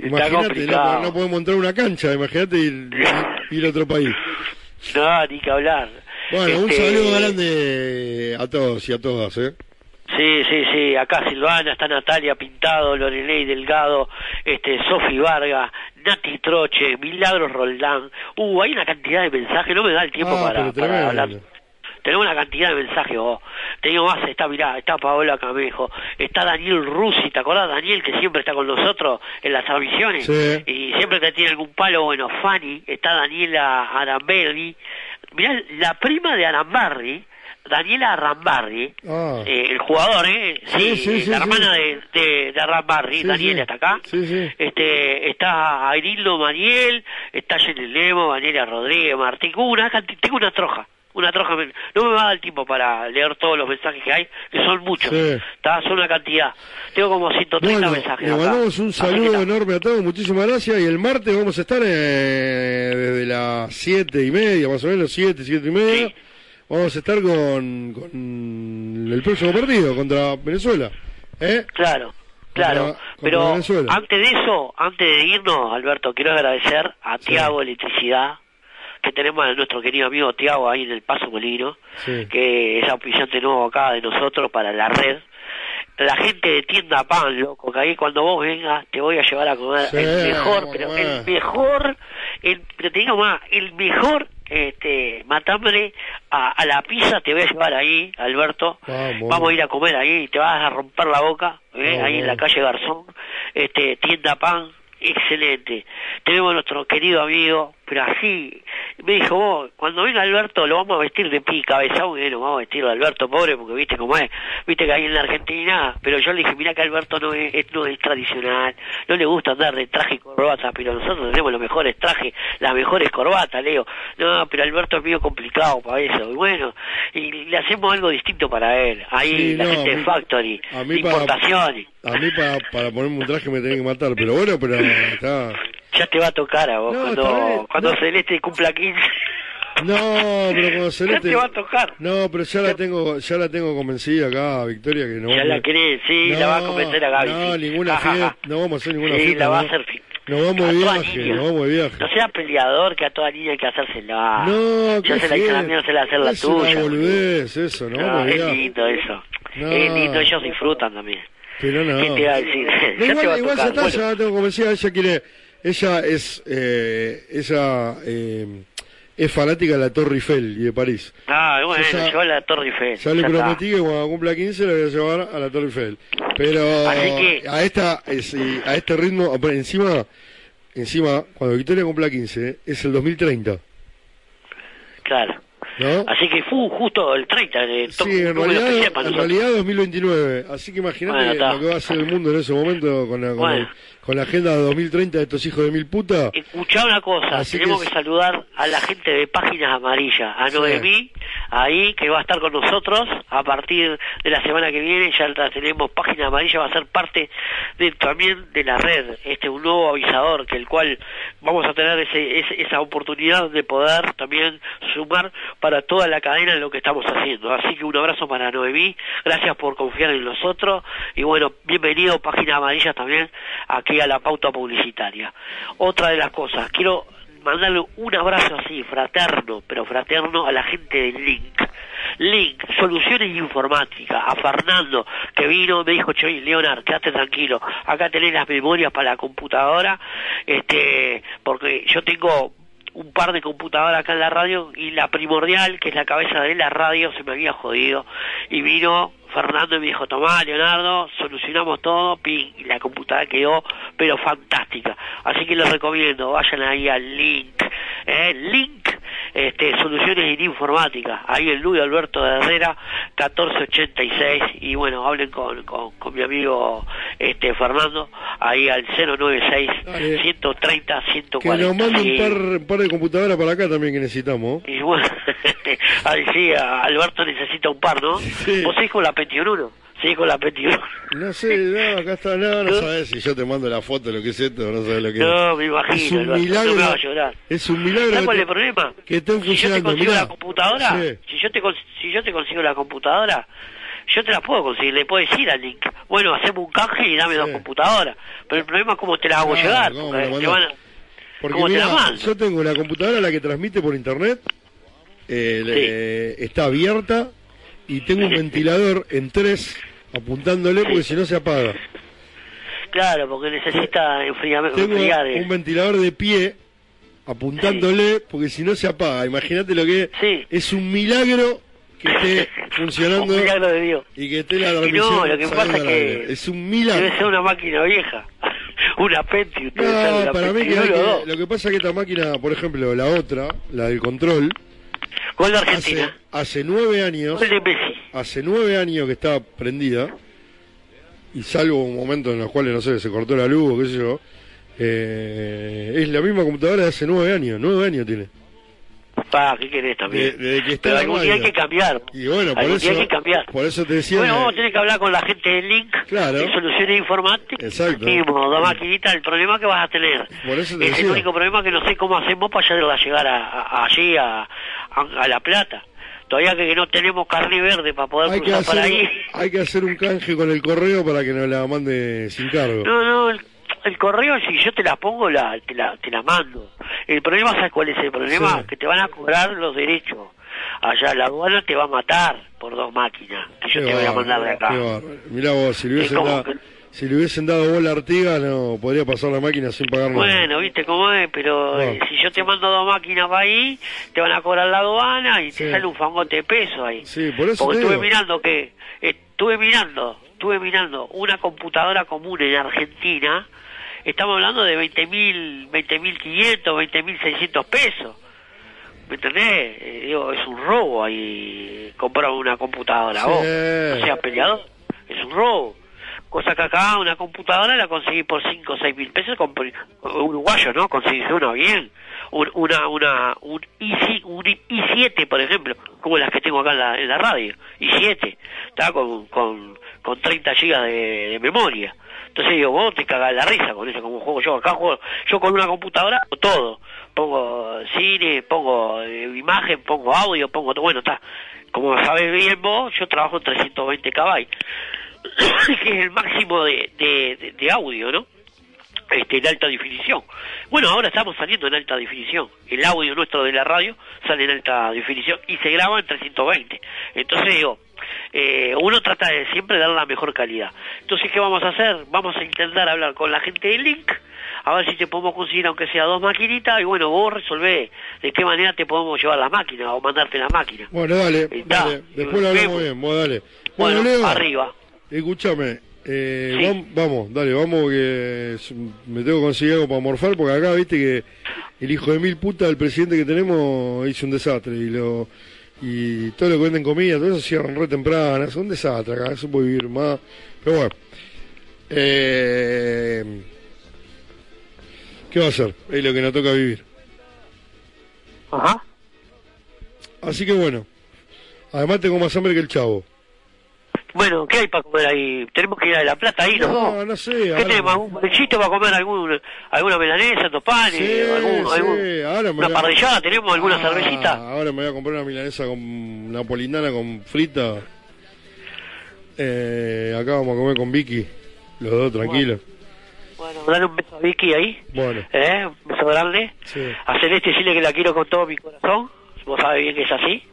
Imagínate, no, no podemos entrar a una cancha, imagínate ir, ir a otro país. No, ni que hablar. Bueno, un Este, saludo grande a todos y a todas, ¿eh? Sí, sí, sí, acá Silvana, está Natalia Pintado, Lorelei Delgado, este, Sofi Vargas, Nati Troche, Milagros Roldán. Uh, hay una cantidad de mensajes, no me da el tiempo Ah, para, hablar. Tenemos una cantidad de mensajes vos. Te digo más, está, mirá, está Paola Camejo, está Daniel Rusi, ¿te acordás Daniel que siempre está con nosotros en las transmisiones? Sí. Y siempre que tiene algún palo, bueno, Fanny, está Daniela Aramberri, mirá, la prima de Arambarri, Daniela Arambarri, Ah. eh, el jugador, ¿eh? Sí, Sí, sí, la sí. hermana de, de, de Arambarri, Sí, Daniela está acá. Este, está Airildo Mariel, está Jenny Lemo, Valeria Rodríguez, Martín, Uh, una tengo una troja, una troja, no me va a dar el tiempo para leer todos los mensajes que hay, que son muchos, está, son una cantidad, tengo como 130 Bueno, mensajes le mandamos un saludo enorme a todos, muchísimas gracias. Y el martes vamos a estar eh, desde las siete y media, más o menos, siete, siete y media. Vamos a estar con, con el próximo partido contra Venezuela. ¿Eh? Claro, claro. Pero antes de eso, antes de irnos, Alberto, quiero agradecer a Sí. Tiago Electricidad, que tenemos a nuestro querido amigo Tiago ahí en el Paso Molino, Sí. que es auspiciante nuevo acá de nosotros para la red. La gente de tienda pan, loco, que ahí cuando vos vengas te voy a llevar a comer Sí, el mejor, pero el mejor, el, pero te digo más, el mejor este matambre a, a la pizza te voy a llevar ahí, Alberto. Vamos. Vamos a ir a comer ahí, te vas a romper la boca, ¿eh? Ahí en la calle Garzón, este tienda pan, excelente. Tenemos a nuestro querido amigo, pero así, me dijo, vos, cuando venga Alberto lo vamos a vestir de pi, cabezón, eh, lo vamos a vestir de Alberto pobre, porque viste cómo es, viste que hay en la Argentina, pero yo le dije, mira que Alberto no es, no es tradicional, no le gusta andar de traje y corbata, pero nosotros tenemos los mejores trajes, las mejores corbatas, Leo. No, pero Alberto es medio complicado para eso, y bueno, y le hacemos algo distinto para él, ahí Sí, la no, gente de Factory, importaciones. A mí para, para ponerme un traje me tenía que matar, pero bueno, pero está. Ya te va a tocar a vos No, cuando, cuando no. Celeste cumpla 15. No, pero cuando Ya Celeste... te va a tocar. No, pero ya la tengo, ya la tengo convencida acá, Victoria, que no Ya vamos la querés, sí, la va a convencer a Gaby. No, sí. ninguna fiesta, no vamos a hacer ninguna Sí, fiesta. la va a no. hacer Nos vamos de viaje, nos vamos de viaje. No seas peleador, que a toda niña hay que hacérsela. No, Yo qué se la hice a la mía, no se la hacer la tuya. boludo. boludez eso, ¿no? No, es lindo eso. No. Es lindo, ellos disfrutan también. Pero no. ¿Qué te iba a decir? No, Ya te va igual, a igual ya tocar. está, Bueno. ya la tengo convencida, ella quiere, ella es, eh, ella, eh, es fanática de la Torre Eiffel y de París. Ah, bueno, Yo ya- a la Torre Eiffel. Ya le ya está. prometí que cuando cumpla 15 la voy a llevar a la Torre Eiffel. Pero Así que- a esta a este ritmo, encima encima cuando Victoria cumpla 15 es el 2030, Claro. ¿no? Así que fue justo el 30, de to- Sí, en realidad, en realidad 2029. Así que imagínate Bueno, está. lo que va a hacer el mundo en ese momento con la, con, Bueno. Con la agenda de 2030 de estos hijos de mil putas. Escuchá una cosa, Así tenemos que saludar a la gente de Páginas Amarillas, a Noemí, ahí que va a estar con nosotros a partir de la semana que viene, ya la tenemos Páginas Amarillas, va a ser parte de, también de la red, este un nuevo avisador, que el cual vamos a tener ese, ese- esa oportunidad de poder también sumar para toda la cadena en lo que estamos haciendo. Así que un abrazo para Noemí, gracias por confiar en nosotros y bueno, bienvenido Páginas Amarillas también aquí a la pauta publicitaria. Otra de las cosas, quiero mandarle un abrazo así, fraterno, pero fraterno a la gente del Link. Link, soluciones informáticas, a Fernando, que vino, me dijo, Choy, Leonard, quédate tranquilo, acá tenés las memorias para la computadora, este, porque yo tengo un par de computadoras acá en la radio y la primordial, que es la cabeza de la radio, se me había jodido. Y vino Fernando y me dijo, tomá, Leonardo, solucionamos todo, ping, y la computadora quedó, pero fantástica. Así que les recomiendo, vayan ahí al link, eh, link, este, soluciones en informática, ahí en Luis Alberto de Herrera, 1486, y bueno, hablen con, con, con mi amigo este Fernando, ahí al 096 Dale. 130 140. Que nos mande Sí. un par, un par de computadoras para acá también que necesitamos. Y bueno, ahí sí, Alberto necesita un par, ¿no? Sí. Vos seguís con la 21, seguís con la 21. No sé, no, acá está, no, no sabes si yo te mando la foto de lo que es esto, no sabes lo que No, es. me imagino, Es un milagro, no me hagas llorar. es un milagro ¿Sabes cuál es el problema? que estén Si yo te consigo mirá. la computadora, Sí. si yo te si yo te consigo la computadora, yo te la puedo conseguir, le puedo decir al link, bueno, hacemos un canje y dame Sí. dos computadoras. Pero el problema es cómo te la hago Claro, llegar, ¿cómo porque te van a- yo tengo la computadora la que transmite por internet, eh, le- está abierta y tengo un ventilador en tres apuntándole porque si no se apaga. Claro, porque necesita enfriamiento. Tengo un ventilador de pie apuntándole porque si no se apaga. Imagínate lo que es. Sí. Es un milagro que esté funcionando Un milagro de Dios. y que esté la transmisión. no, lo que pasa es que es un milagro. debe ser una máquina vieja. una Pentium. No, para mí que, que- lo que pasa es que esta máquina, por ejemplo, la otra, la del control, Gol de hace, Argentina. hace nueve años, Gol de Messi. hace nueve años que está prendida, y salvo un momento en los cuales, no sé, se cortó la luz o qué sé yo, eh, es la misma computadora de hace nueve años, nueve años tiene. Pa, ¿qué querés también? De- que Pero algún día hay que cambiar. Y bueno, por algún eso, día hay que cambiar. por eso te decía... Bueno, vamos a tener que hablar con la gente del Link Claro. de soluciones informáticas. Exacto. Y dos maquinitas, el problema que vas a tener. Por eso te es el único problema que no sé cómo hacemos para llegar a, a- allí, a, a, La Plata. Todavía que no tenemos carne verde para poder hay cruzar para ahí. hay que hacer un canje con el correo para que nos la mande sin cargo. No, no, el, el correo, si yo te la pongo, la, te, la, te la mando. El problema, ¿sabes cuál es el problema? Sí. Que te van a cobrar los derechos. Allá la aduana te va a matar por dos máquinas que yo Qué te voy a mandar de acá. Mirá vos, si le hubiesen, dado, que- si le hubiesen dado bola a Artiga, no podría pasar la máquina sin pagar nada. Bueno, viste cómo es, pero Ah. eh, si yo te mando dos máquinas para ahí, te van a cobrar la aduana y Sí. te sale un fangote de peso ahí. Sí, por eso Porque te estuve digo. mirando que, estuve mirando, estuve mirando una computadora común en Argentina, estamos hablando de 20.000, 20.500, 20.600 pesos. ¿Me entendés? Eh, digo, es un robo ahí comprar una computadora. Sí. Vos, no seas peleador, es un robo. Cosa que acá una computadora la conseguí por 5 o 6 mil pesos, con, uruguayo, ¿no? Conseguís una bien. Un, una, una, un, i, un i7, por ejemplo, como las que tengo acá en la, en la radio. i7, está con, con, con 30 gigas de, de memoria. Entonces digo, vos te cagás la risa con eso, como juego yo. Acá juego, yo con una computadora todo. Pongo cine, pongo eh, imagen, pongo audio, pongo todo. Bueno, está. Como sabes bien vos, yo trabajo en 320 KB, que es el máximo de, de, de- de audio, ¿no? Este, en alta definición. Bueno, ahora estamos saliendo en alta definición. El audio nuestro de la radio sale en alta definición y se graba en 320. Entonces digo, eh, uno trata de siempre dar la mejor calidad. Entonces, ¿qué vamos a hacer? Vamos a intentar hablar con la gente de Link, a ver si te podemos conseguir aunque sea dos maquinitas, y bueno, vos resolvés de qué manera te podemos llevar las máquinas o mandarte la máquina. Bueno, dale, dale. Después lo hablamos bien, vos dale. Bueno, Leo, arriba. Escúchame, eh, Sí. vam- vamos, dale, vamos que me tengo que conseguir algo para morfar porque acá viste que el hijo de mil puta del presidente que tenemos hizo un desastre y lo y todo lo que venden comida, todo eso cierran re temprano, es un desastre acá, eso puede vivir más. Pero bueno, eh, ¿qué va a hacer? Es lo que nos toca vivir. Ajá. Así que bueno, además tengo más hambre que el chavo. Bueno, ¿qué hay para comer ahí? Tenemos que ir a La Plata ahí, ¿no? No, no sé. ¿Qué ahora- tenemos? ¿Algún bolillito para comer algún, alguna melanesa, dos panes? Sí, algún, sí, algún- ahora me una a- parrillada? ¿Tenemos alguna Ah, cervecita? Ahora me voy a comprar una milanesa con napolitana con frita. Eh, acá vamos a comer con Vicky. Los dos tranquilos. Bueno, dale un beso a Vicky ahí. Bueno, ¿Eh? Un beso grande. Sí. A Celeste decirle que la quiero con todo mi corazón. Vos sabés bien que es así.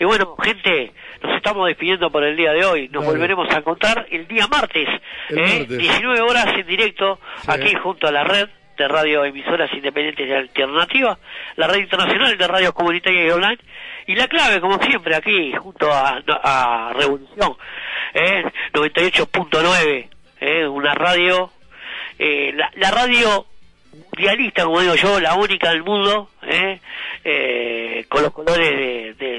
Y bueno, gente, nos estamos despidiendo por el día de hoy. Nos volveremos a encontrar el día martes. El ¿eh? martes. 19 horas en directo Sí. aquí junto a la red de radio emisoras independientes y alternativas, la red internacional de radios comunitarias y online, y la clave, como siempre, aquí junto a, a Revolución, ¿eh? 98.9, ¿eh? una radio, eh, la, la radio mundialista, como digo yo, la única del mundo, ¿eh? Eh, con los colores de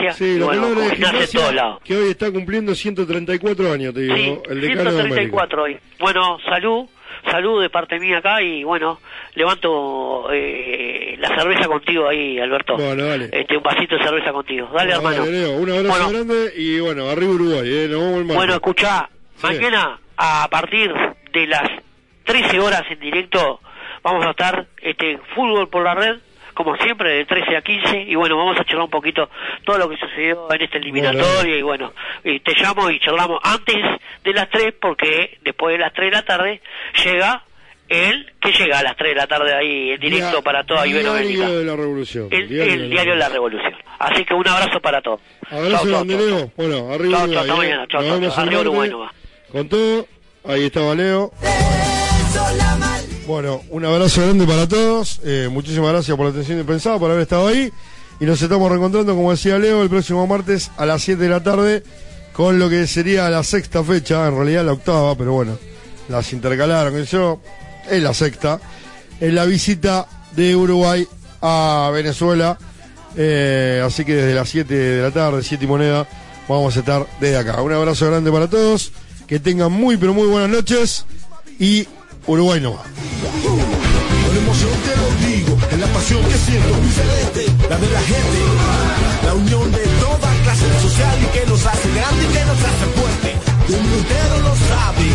gimnasia, sí, y bueno, de gimnasia todos lados. que hoy está cumpliendo 134 años, te digo, Sí, el decano de América. 134 hoy. Bueno, salud, salud de parte mía acá y bueno, levanto eh, la cerveza contigo ahí, Alberto. Bueno, dale. Este, un vasito de cerveza contigo. Dale, Bueno, hermano. dale, un abrazo Bueno. grande y bueno, arriba Uruguay, eh, nos vemos. Bueno, escucha, Sí. mañana a partir de las 13 horas en directo vamos a estar este fútbol por la red, como siempre, de 13 a 15, y bueno, vamos a charlar un poquito todo lo que sucedió en esta eliminatoria, y bueno, y te llamo y charlamos antes de las 3, porque después de las 3 de la tarde llega el que llega a las 3 de la tarde ahí en directo Dia- para toda Iberoamérica. Diario de la Revolución. El, el diario de la Revolución. Así que un abrazo para todos. Abrazo Chau, Leo. Bueno, arriba Chau, chau, Uruguay. hasta eh. mañana. Chau, chau, el Arriba Uruguay nomás. Con todo, ahí estaba Leo. Bueno, un abrazo grande para todos. eh, muchísimas gracias por la atención dispensada, por haber estado ahí. Y nos estamos reencontrando, como decía Leo, el próximo martes a las 7 de la tarde con lo que sería la sexta fecha, en realidad la octava, pero bueno, las intercalaron. que yo, es la sexta. En la visita de Uruguay a Venezuela. Eh, así que desde las 7 de la tarde, 7 y moneda, vamos a estar desde acá. Un abrazo grande para todos. Que tengan muy, pero muy buenas noches. Y Uruguay no va. Con emoción te lo digo, es la pasión que siento, celeste, la de la gente, la unión de toda clase social y que nos hace grande y que nos hace fuerte. Un entero lo sabe,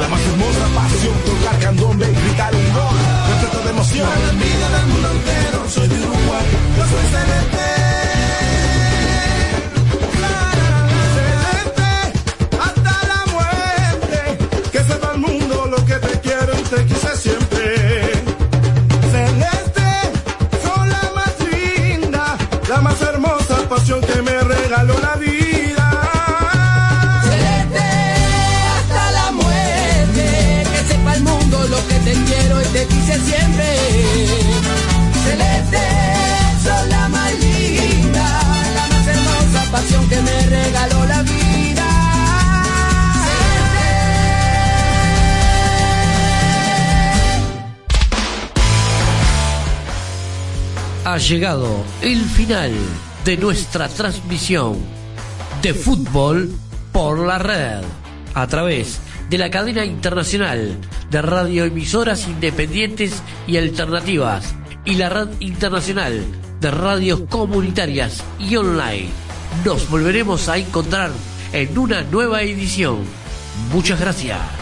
la más hermosa pasión, tocar candombe y gritar un gol, retrato de emoción. Que me regaló la vida. Ha llegado el final de nuestra transmisión de fútbol por la red a través de la cadena internacional de radioemisoras independientes y alternativas y la red internacional de radios comunitarias y online. Nos volveremos a encontrar en una nueva edición. Muchas gracias.